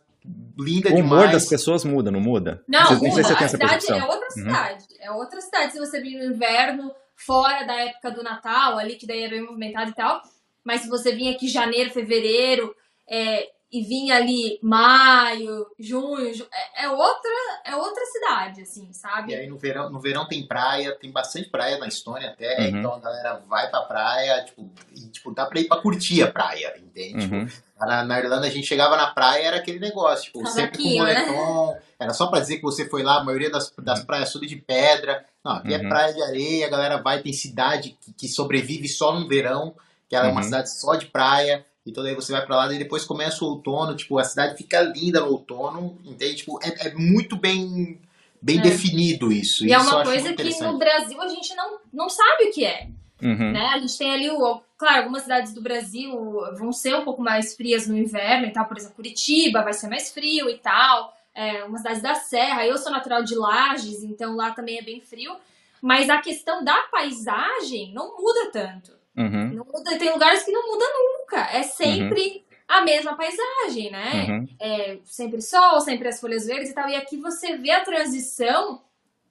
linda demais. O humor das pessoas muda, não muda? Não, não muda. Se a cidade é outra uhum. cidade. Uhum. É outra cidade se você vir no inverno, fora da época do Natal, ali que daí é bem movimentado e tal. Mas se você vir aqui janeiro, fevereiro, é, e vinha ali maio, junho, é, é, outra é outra cidade, assim, sabe? E aí no verão, no verão tem praia, tem bastante praia na Estônia até, uhum. então a galera vai pra praia, tipo, e, tipo, dá pra ir pra curtir a praia, entende? Tipo, uhum. Tipo, na, na, Irlanda a gente chegava na praia, era aquele negócio, tipo, Tava sempre aqui, com moletom, né? era só pra dizer que você foi lá, a maioria das, das praias tudo de pedra, não, aqui é uhum. é praia de areia, a galera vai, tem cidade que, que sobrevive só no verão, que ela é uma uhum. cidade só de praia, então daí você vai para lá e depois começa o outono, tipo, a cidade fica linda no outono, entende? Tipo, é, é muito bem bem é. definido isso. E é isso é uma coisa que no Brasil a gente não, não sabe o que é. Uhum. Né? A gente tem ali, o, claro, algumas cidades do Brasil vão ser um pouco mais frias no inverno e tal, por exemplo, Curitiba vai ser mais frio e tal, é, umas cidades da Serra, eu sou natural de Lages, então lá também é bem frio, mas a questão da paisagem não muda tanto. Uhum. Não muda, tem lugares que não muda nunca. É sempre uhum. a mesma paisagem, né? Uhum. É sempre sol, sempre as folhas verdes e tal. E aqui você vê a transição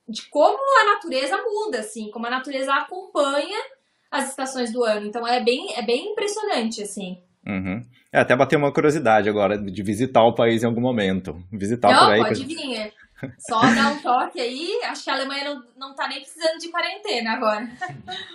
de como a natureza muda, assim, como a natureza acompanha as estações do ano. Então é bem, é bem impressionante, assim. Uhum. É, até bater uma curiosidade agora de visitar o país em algum momento. Visitar Não, por aí. Pode vir. Só dá um toque aí. Acho que a Alemanha não, não tá nem precisando de quarentena agora.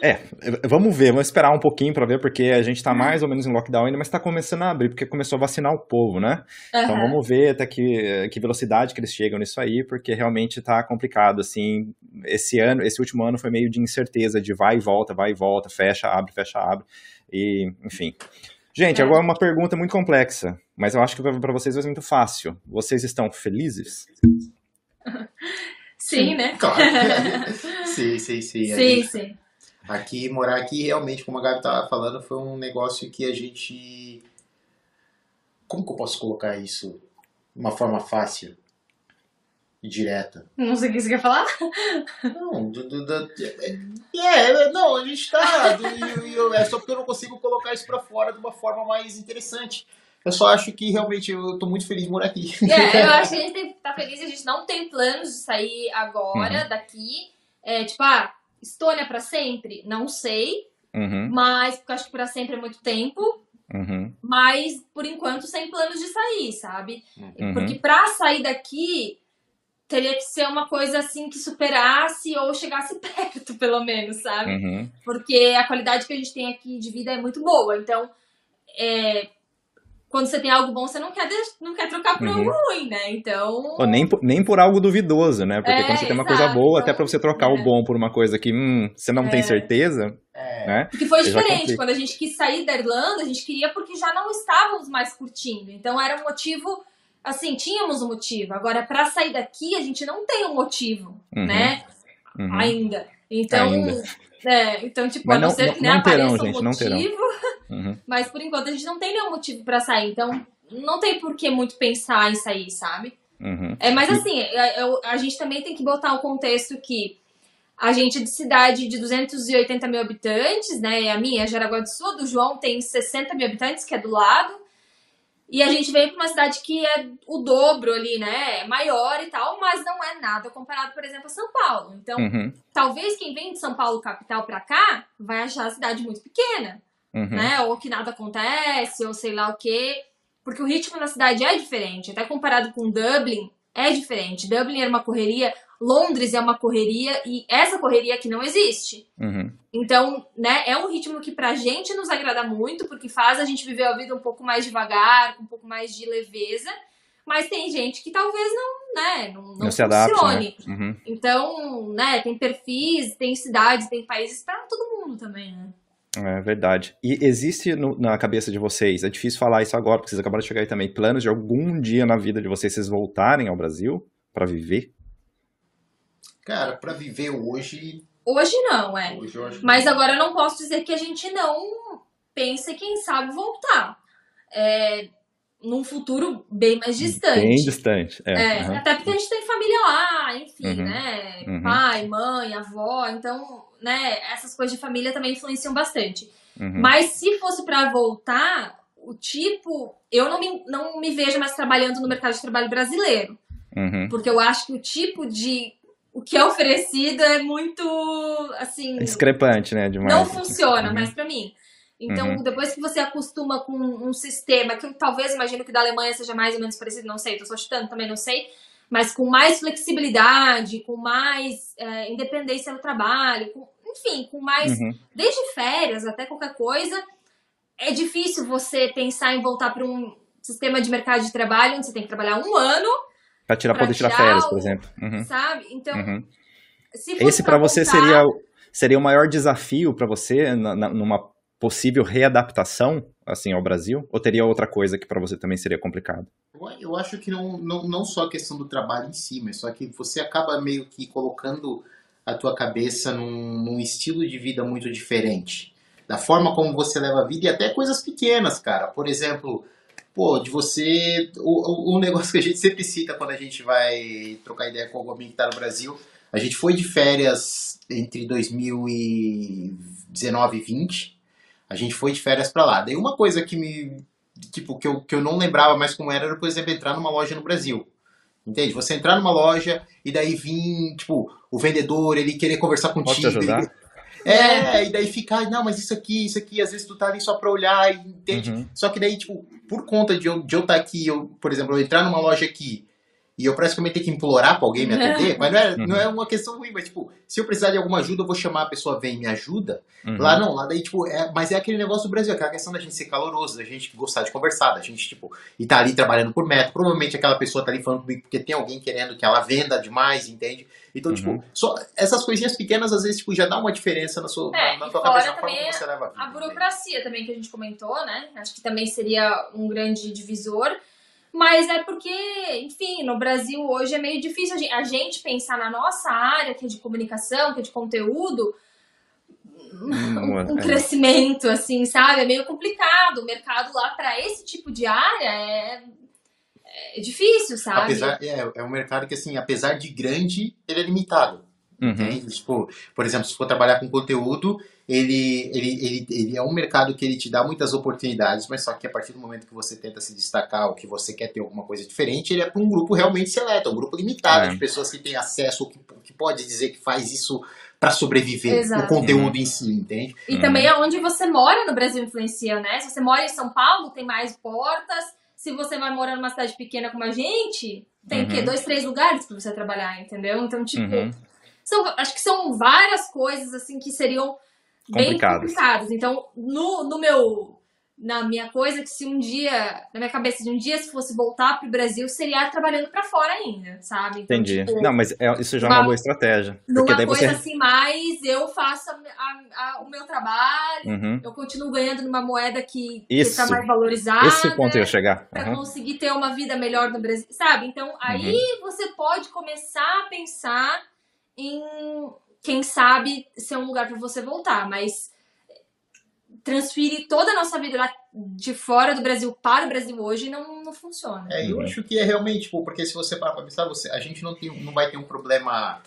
É, vamos ver, vamos esperar um pouquinho para ver, porque a gente tá mais ou menos em lockdown ainda, mas tá começando a abrir, porque começou a vacinar o povo, né? Uhum. Então vamos ver até que, que velocidade que eles chegam nisso aí, porque realmente tá complicado, assim. Esse ano, esse último ano foi meio de incerteza, de vai e volta, vai e volta, fecha, abre, fecha, abre. E, enfim. Gente, é. agora uma pergunta muito complexa, mas eu acho que para vocês vai ser muito fácil. Vocês estão felizes? Sim, né? Claro. sim, sim, sim. Sim, gente, sim. Aqui, morar aqui, realmente, como a Gabi estava falando, foi um negócio que a gente. Como que eu posso colocar isso de uma forma fácil? E direta. Não sei o que você quer falar? Não, do, do, do, é, não, a gente tá. é só porque eu não consigo colocar isso pra fora de uma forma mais interessante. Eu só acho que realmente eu tô muito feliz de morar aqui. É, eu acho que a gente tem, tá feliz, a gente não tem planos de sair agora uhum. daqui. É, tipo, ah, Estônia para sempre? Não sei. Uhum. Mas, porque eu acho que pra sempre é muito tempo. Uhum. Mas, por enquanto, sem planos de sair, sabe? Uhum. Porque pra sair daqui, teria que ser uma coisa assim que superasse ou chegasse perto, pelo menos, sabe? Uhum. Porque a qualidade que a gente tem aqui de vida é muito boa. Então, é, quando você tem algo bom, você não quer, não quer trocar por uhum. algo ruim, né? Então. Ou nem, nem por algo duvidoso, né? Porque é, quando você tem uma exato, coisa boa, até pra você trocar é. o bom por uma coisa que hum, você não é. tem certeza. É. Né? Porque foi diferente. Quando a gente quis sair da Irlanda, a gente queria porque já não estávamos mais curtindo. Então era um motivo. Assim, tínhamos um motivo. Agora, para sair daqui, a gente não tem um motivo, uhum. né? Uhum. Ainda. Então. Ainda. É, então, tipo, Mas a não, não ser que né, não terão, gente, motivo. Não terão. Uhum. Mas por enquanto a gente não tem nenhum motivo para sair, então não tem por que muito pensar em sair, sabe? Uhum. É, mas assim, eu, a gente também tem que botar o contexto que a gente é de cidade de 280 mil habitantes, né? A minha é Jaraguá do Sul, do João tem 60 mil habitantes, que é do lado. E a gente veio para uma cidade que é o dobro ali, né? É maior e tal, mas não é nada comparado, por exemplo, a São Paulo. Então, uhum. talvez quem vem de São Paulo capital para cá vai achar a cidade muito pequena uhum. né? Ou que nada acontece, ou sei lá o quê. Porque o ritmo na cidade é diferente. Até comparado com Dublin, é diferente. Dublin era uma correria, Londres é uma correria, e essa correria aqui não existe. Uhum. Então, né, é um ritmo que pra gente nos agrada muito, porque faz a gente viver a vida um pouco mais devagar, com um pouco mais de leveza. Mas tem gente que talvez não, né, não, não, não se funcione. Adapte, né? Uhum. Então, né, tem perfis, tem cidades, tem países para todo mundo também, né? É verdade. E existe no, na cabeça de vocês, é difícil falar isso agora, porque vocês acabaram de chegar aí também, planos de algum dia na vida de vocês, vocês voltarem ao Brasil para viver? Cara, para viver hoje. Hoje não, é. Hoje Mas não. agora eu não posso dizer que a gente não pensa, quem sabe, voltar. É, num futuro bem mais distante. Bem distante, é. é uhum. Até porque a gente tem família lá, enfim, uhum. né? Uhum. Pai, mãe, avó, então, né, essas coisas de família também influenciam bastante. Uhum. Mas se fosse para voltar, o tipo, eu não me, não me vejo mais trabalhando no mercado de trabalho brasileiro. Uhum. Porque eu acho que o tipo de o que é oferecido é muito assim. Discrepante, né? Demais. Não funciona uhum. mais para mim. Então, uhum. depois que você acostuma com um sistema que eu talvez imagino que da Alemanha seja mais ou menos parecido, não sei, tô só chutando, também não sei, mas com mais flexibilidade, com mais é, independência no trabalho, com, enfim, com mais. Uhum. Desde férias até qualquer coisa, é difícil você pensar em voltar para um sistema de mercado de trabalho onde você tem que trabalhar um ano. Para tirar, poder tirar férias, por exemplo. Uhum. Sabe? Então. Uhum. Esse para você voltar... seria, seria o maior desafio para você na, na, numa possível readaptação assim ao Brasil? Ou teria outra coisa que para você também seria complicado? Eu acho que não, não, não só a questão do trabalho em si, mas só que você acaba meio que colocando a tua cabeça num, num estilo de vida muito diferente. Da forma como você leva a vida e até coisas pequenas, cara. Por exemplo, pô, de você. O, negócio que a gente sempre cita quando a gente vai trocar ideia com alguém que está no Brasil. A gente foi de férias entre 2019 e 20 a gente foi de férias para lá. Daí uma coisa que me. Tipo, que eu, que eu não lembrava mais como era, era, por exemplo, entrar numa loja no Brasil. Entende? Você entrar numa loja e daí vir, tipo, o vendedor, ele querer conversar contigo. Posso te ajudar? Ele... É, e daí ficar, não, mas isso aqui, isso aqui, às vezes tu tá ali só pra olhar, entende? Uhum. Só que daí, tipo, por conta de eu, de eu estar tá aqui, eu, por exemplo, eu entrar numa loja aqui e eu praticamente tenho que implorar pra alguém me atender, mas não é, não é uma questão ruim, mas tipo, se eu precisar de alguma ajuda, eu vou chamar a pessoa, vem me ajuda. Uhum. Lá não, lá daí, tipo, é, mas é aquele negócio do Brasil, aquela questão da gente ser caloroso, da gente gostar de conversar, da gente, tipo, e tá ali trabalhando por meta. Provavelmente aquela pessoa tá ali falando comigo porque tem alguém querendo que ela venda demais, entende? Então, Uhum. tipo, só essas coisinhas pequenas, às vezes, tipo, já dá uma diferença na sua, É, na, na tua cabeça, na forma também que você leva a vida. A burocracia também que a gente comentou, né? Acho que também seria um grande divisor. Mas é porque, enfim, no Brasil hoje é meio difícil a gente, a gente pensar na nossa área, que é de comunicação, que é de conteúdo, um é. crescimento, assim, sabe? É meio complicado. O mercado lá para esse tipo de área é, é difícil, sabe? Apesar, é, é um mercado que, assim, apesar de grande, ele é limitado. Uhum. Entende? Tipo, por exemplo, se for trabalhar com conteúdo, ele, ele, ele, ele é um mercado que ele te dá muitas oportunidades, mas só que a partir do momento que você tenta se destacar ou que você quer ter alguma coisa diferente, ele é para um grupo realmente seleto, um grupo limitado É. de pessoas que têm acesso, ou que, que pode dizer que faz isso para sobreviver, Exato. o conteúdo em si, entende? E também aonde você mora no Brasil influencia, né? Se você mora em São Paulo, tem mais portas. Se você vai morar numa cidade pequena como a gente, tem o quê? Uhum. Dois, três lugares pra você trabalhar, entendeu? Então, tipo, Uhum. são, acho que são várias coisas, assim, que seriam bem Complicadas. complicadas. Então, no, no meu... Na minha coisa, que se um dia... Na minha cabeça, de um dia, se fosse voltar pro Brasil, seria trabalhando pra fora ainda, sabe? Então, Entendi. tipo, Não, mas é- isso já é uma uma- boa estratégia. Porque numa coisa você. assim, mais eu faço a- a- a- o meu trabalho, Uhum. eu continuo ganhando numa moeda que, que Isso. tá mais valorizada. Esse é o ponto ia chegar. Uhum. conseguir ter uma vida melhor no Brasil, sabe? Então aí você pode começar a pensar em, quem sabe, ser um lugar pra você voltar, mas transferir toda a nossa vida lá de fora do Brasil para o Brasil hoje não, não funciona. É, eu Uhum. acho que é realmente, tipo, porque se você parar pra pensar, você, a gente não, tem, não vai ter um problema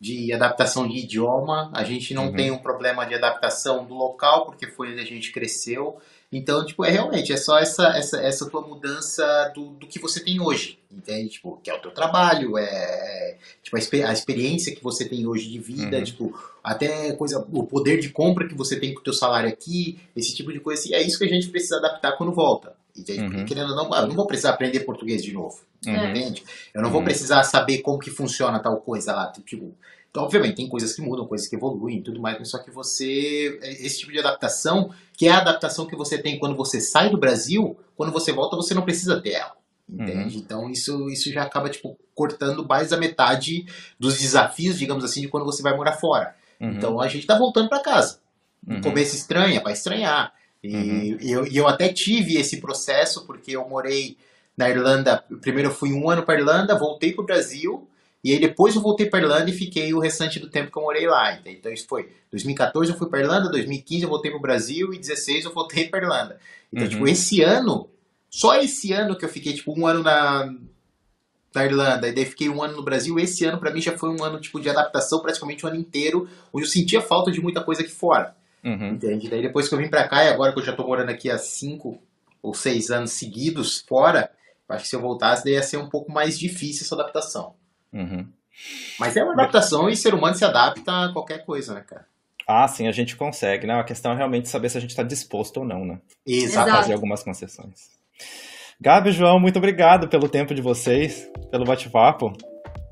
de adaptação de idioma, a gente não Uhum. tem um problema de adaptação do local, porque foi onde a gente cresceu. Então, tipo, é realmente, é só essa, essa, essa tua mudança do, do que você tem hoje, entende? Tipo, que é o teu trabalho, é, é, tipo, a, a experiência que você tem hoje de vida, Uhum. tipo, até coisa, o poder de compra que você tem com o teu salário aqui, esse tipo de coisa, e é isso que a gente precisa adaptar quando volta. Entende? Porque, Uhum. querendo ou não, eu não vou precisar aprender português de novo. Uhum. Entende? Eu não vou Uhum. precisar saber como que funciona tal coisa lá. Tipo, então, obviamente, tem coisas que mudam, coisas que evoluem e tudo mais, mas só que você. Esse tipo de adaptação, que é a adaptação que você tem quando você sai do Brasil, quando você volta, você não precisa ter ela. Entende? Então isso, isso já acaba, tipo, cortando mais da metade dos desafios, digamos assim, de quando você vai morar fora. Uhum. Então a gente tá voltando para casa. No Uhum. começo estranha, vai estranhar. E Uhum. eu, e eu até tive esse processo, porque eu morei na Irlanda. Primeiro eu fui um ano para Irlanda, voltei para o Brasil, e aí depois eu voltei para Irlanda e fiquei o restante do tempo que eu morei lá. Então isso foi 2014 eu fui para Irlanda, 2015 eu voltei para o Brasil e 16 eu voltei para Irlanda. Então, Uhum. tipo, esse ano, só esse ano que eu fiquei, tipo, um ano na, na Irlanda, e daí fiquei um ano no Brasil, esse ano para mim já foi um ano, tipo, de adaptação, praticamente um ano inteiro, onde eu sentia falta de muita coisa aqui fora. Uhum. Entende? Daí depois que eu vim pra cá, e agora que eu já tô morando aqui há cinco ou seis anos seguidos fora, eu acho que se eu voltasse, daí ia ser um pouco mais difícil essa adaptação. Uhum. Mas é uma adaptação e ser humano se adapta a qualquer coisa, né, cara? Ah, sim, a gente consegue, né? A questão é realmente saber se a gente está disposto ou não, né? A Exato. fazer algumas concessões. Gabi e João, muito obrigado pelo tempo de vocês, pelo bate-papo.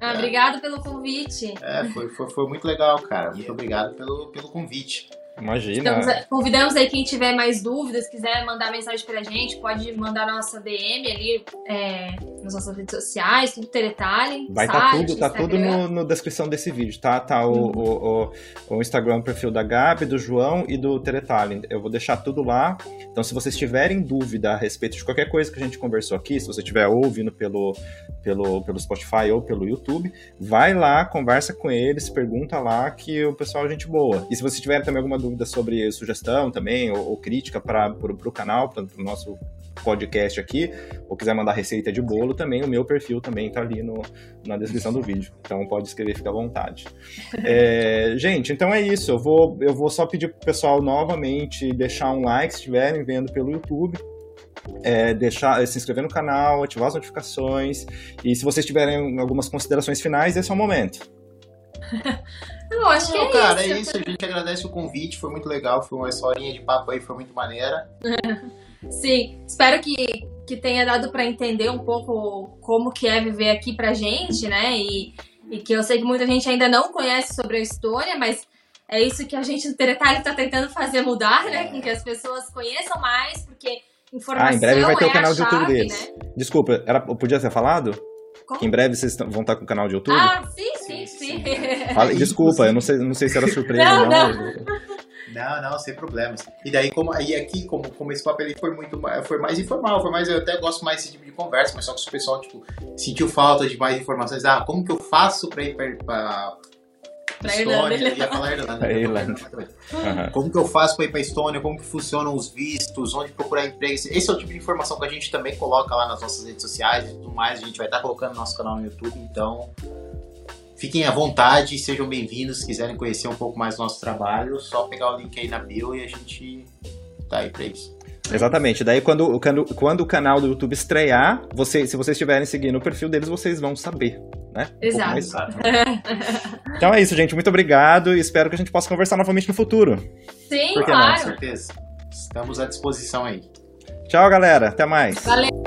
Ah, obrigado pelo convite. É, foi, foi, foi muito legal, cara. Muito obrigado pelo, pelo convite. Imagina. Estamos- convidamos aí quem tiver mais dúvidas, quiser mandar mensagem pra gente, pode mandar nossa DM ali é, nas nossas redes sociais, tudo Teretalem. Vai estar site, tudo, tá tudo no, no descrição desse vídeo, tá? Tá o, o, o, o Instagram perfil da Gabi, do João e do Teretalent. Eu vou deixar tudo lá. Então, se vocês tiverem dúvida a respeito de qualquer coisa que a gente conversou aqui, se você estiver ouvindo pelo, pelo, pelo Spotify ou pelo YouTube, vai lá, conversa com eles, pergunta lá que o pessoal é gente boa. E se você tiver também alguma dúvida sobre sugestão também, ou, ou crítica para o canal, para o nosso podcast aqui, ou quiser mandar receita de bolo, também o meu perfil também tá ali no, na descrição do vídeo. Então pode escrever, fica à vontade. É, gente, então é isso. Eu vou, eu vou só pedir pro pessoal novamente deixar um like se estiverem vendo pelo YouTube. É, deixar, se inscrever no canal, ativar as notificações. E se vocês tiverem algumas considerações finais, esse é o momento. Não, acho que Não, é cara, isso. é isso. A gente agradece o convite, foi muito legal. Foi uma historinha de papo aí, foi muito maneira. Sim, espero que que tenha dado para entender um pouco como que é viver aqui pra gente, né? E, e que eu sei que muita gente ainda não conhece sobre a Estônia, mas é isso que a gente do Teretalho está tentando fazer mudar, né? Com que as pessoas conheçam mais, porque informação Ah, em breve vai ter é o canal de YouTube deles. Né? Desculpa, era, eu podia ter falado? Como? Que em breve vocês vão estar com o canal de YouTube? Ah, sim, sim, Sim, sim. Fala- desculpa, eu não sei, não sei se era surpresa Não, ou não. Não, não, sem problemas. E daí, como aí aqui, como, como esse papel foi muito foi mais informal, foi mais, eu até gosto mais desse tipo de conversa, mas só que o pessoal, tipo, sentiu falta de mais informações. Ah, como que eu faço pra ir pra, pra, Pra Estônia? Irlanda. Ia falar Irlanda. Pra ia falar Irlanda. Como que eu faço pra ir pra Estônia? Como que funcionam os vistos? Onde procurar emprego? Esse esse é o tipo de informação que a gente também coloca lá nas nossas redes sociais e tudo mais. A gente vai estar colocando no nosso canal no YouTube, então fiquem à vontade, sejam bem-vindos. Se quiserem conhecer um pouco mais do nosso trabalho, só pegar o link aí na bio e a gente tá aí pra isso. Exatamente. Daí, quando, quando, quando o canal do YouTube estrear, você, se vocês estiverem seguindo o perfil deles, vocês vão saber, né? Um Exato. mais. Então é isso, gente. Muito obrigado e espero que a gente possa conversar novamente no futuro. Sim, que Com claro. certeza. Estamos à disposição aí. Tchau, galera. Até mais. Valeu.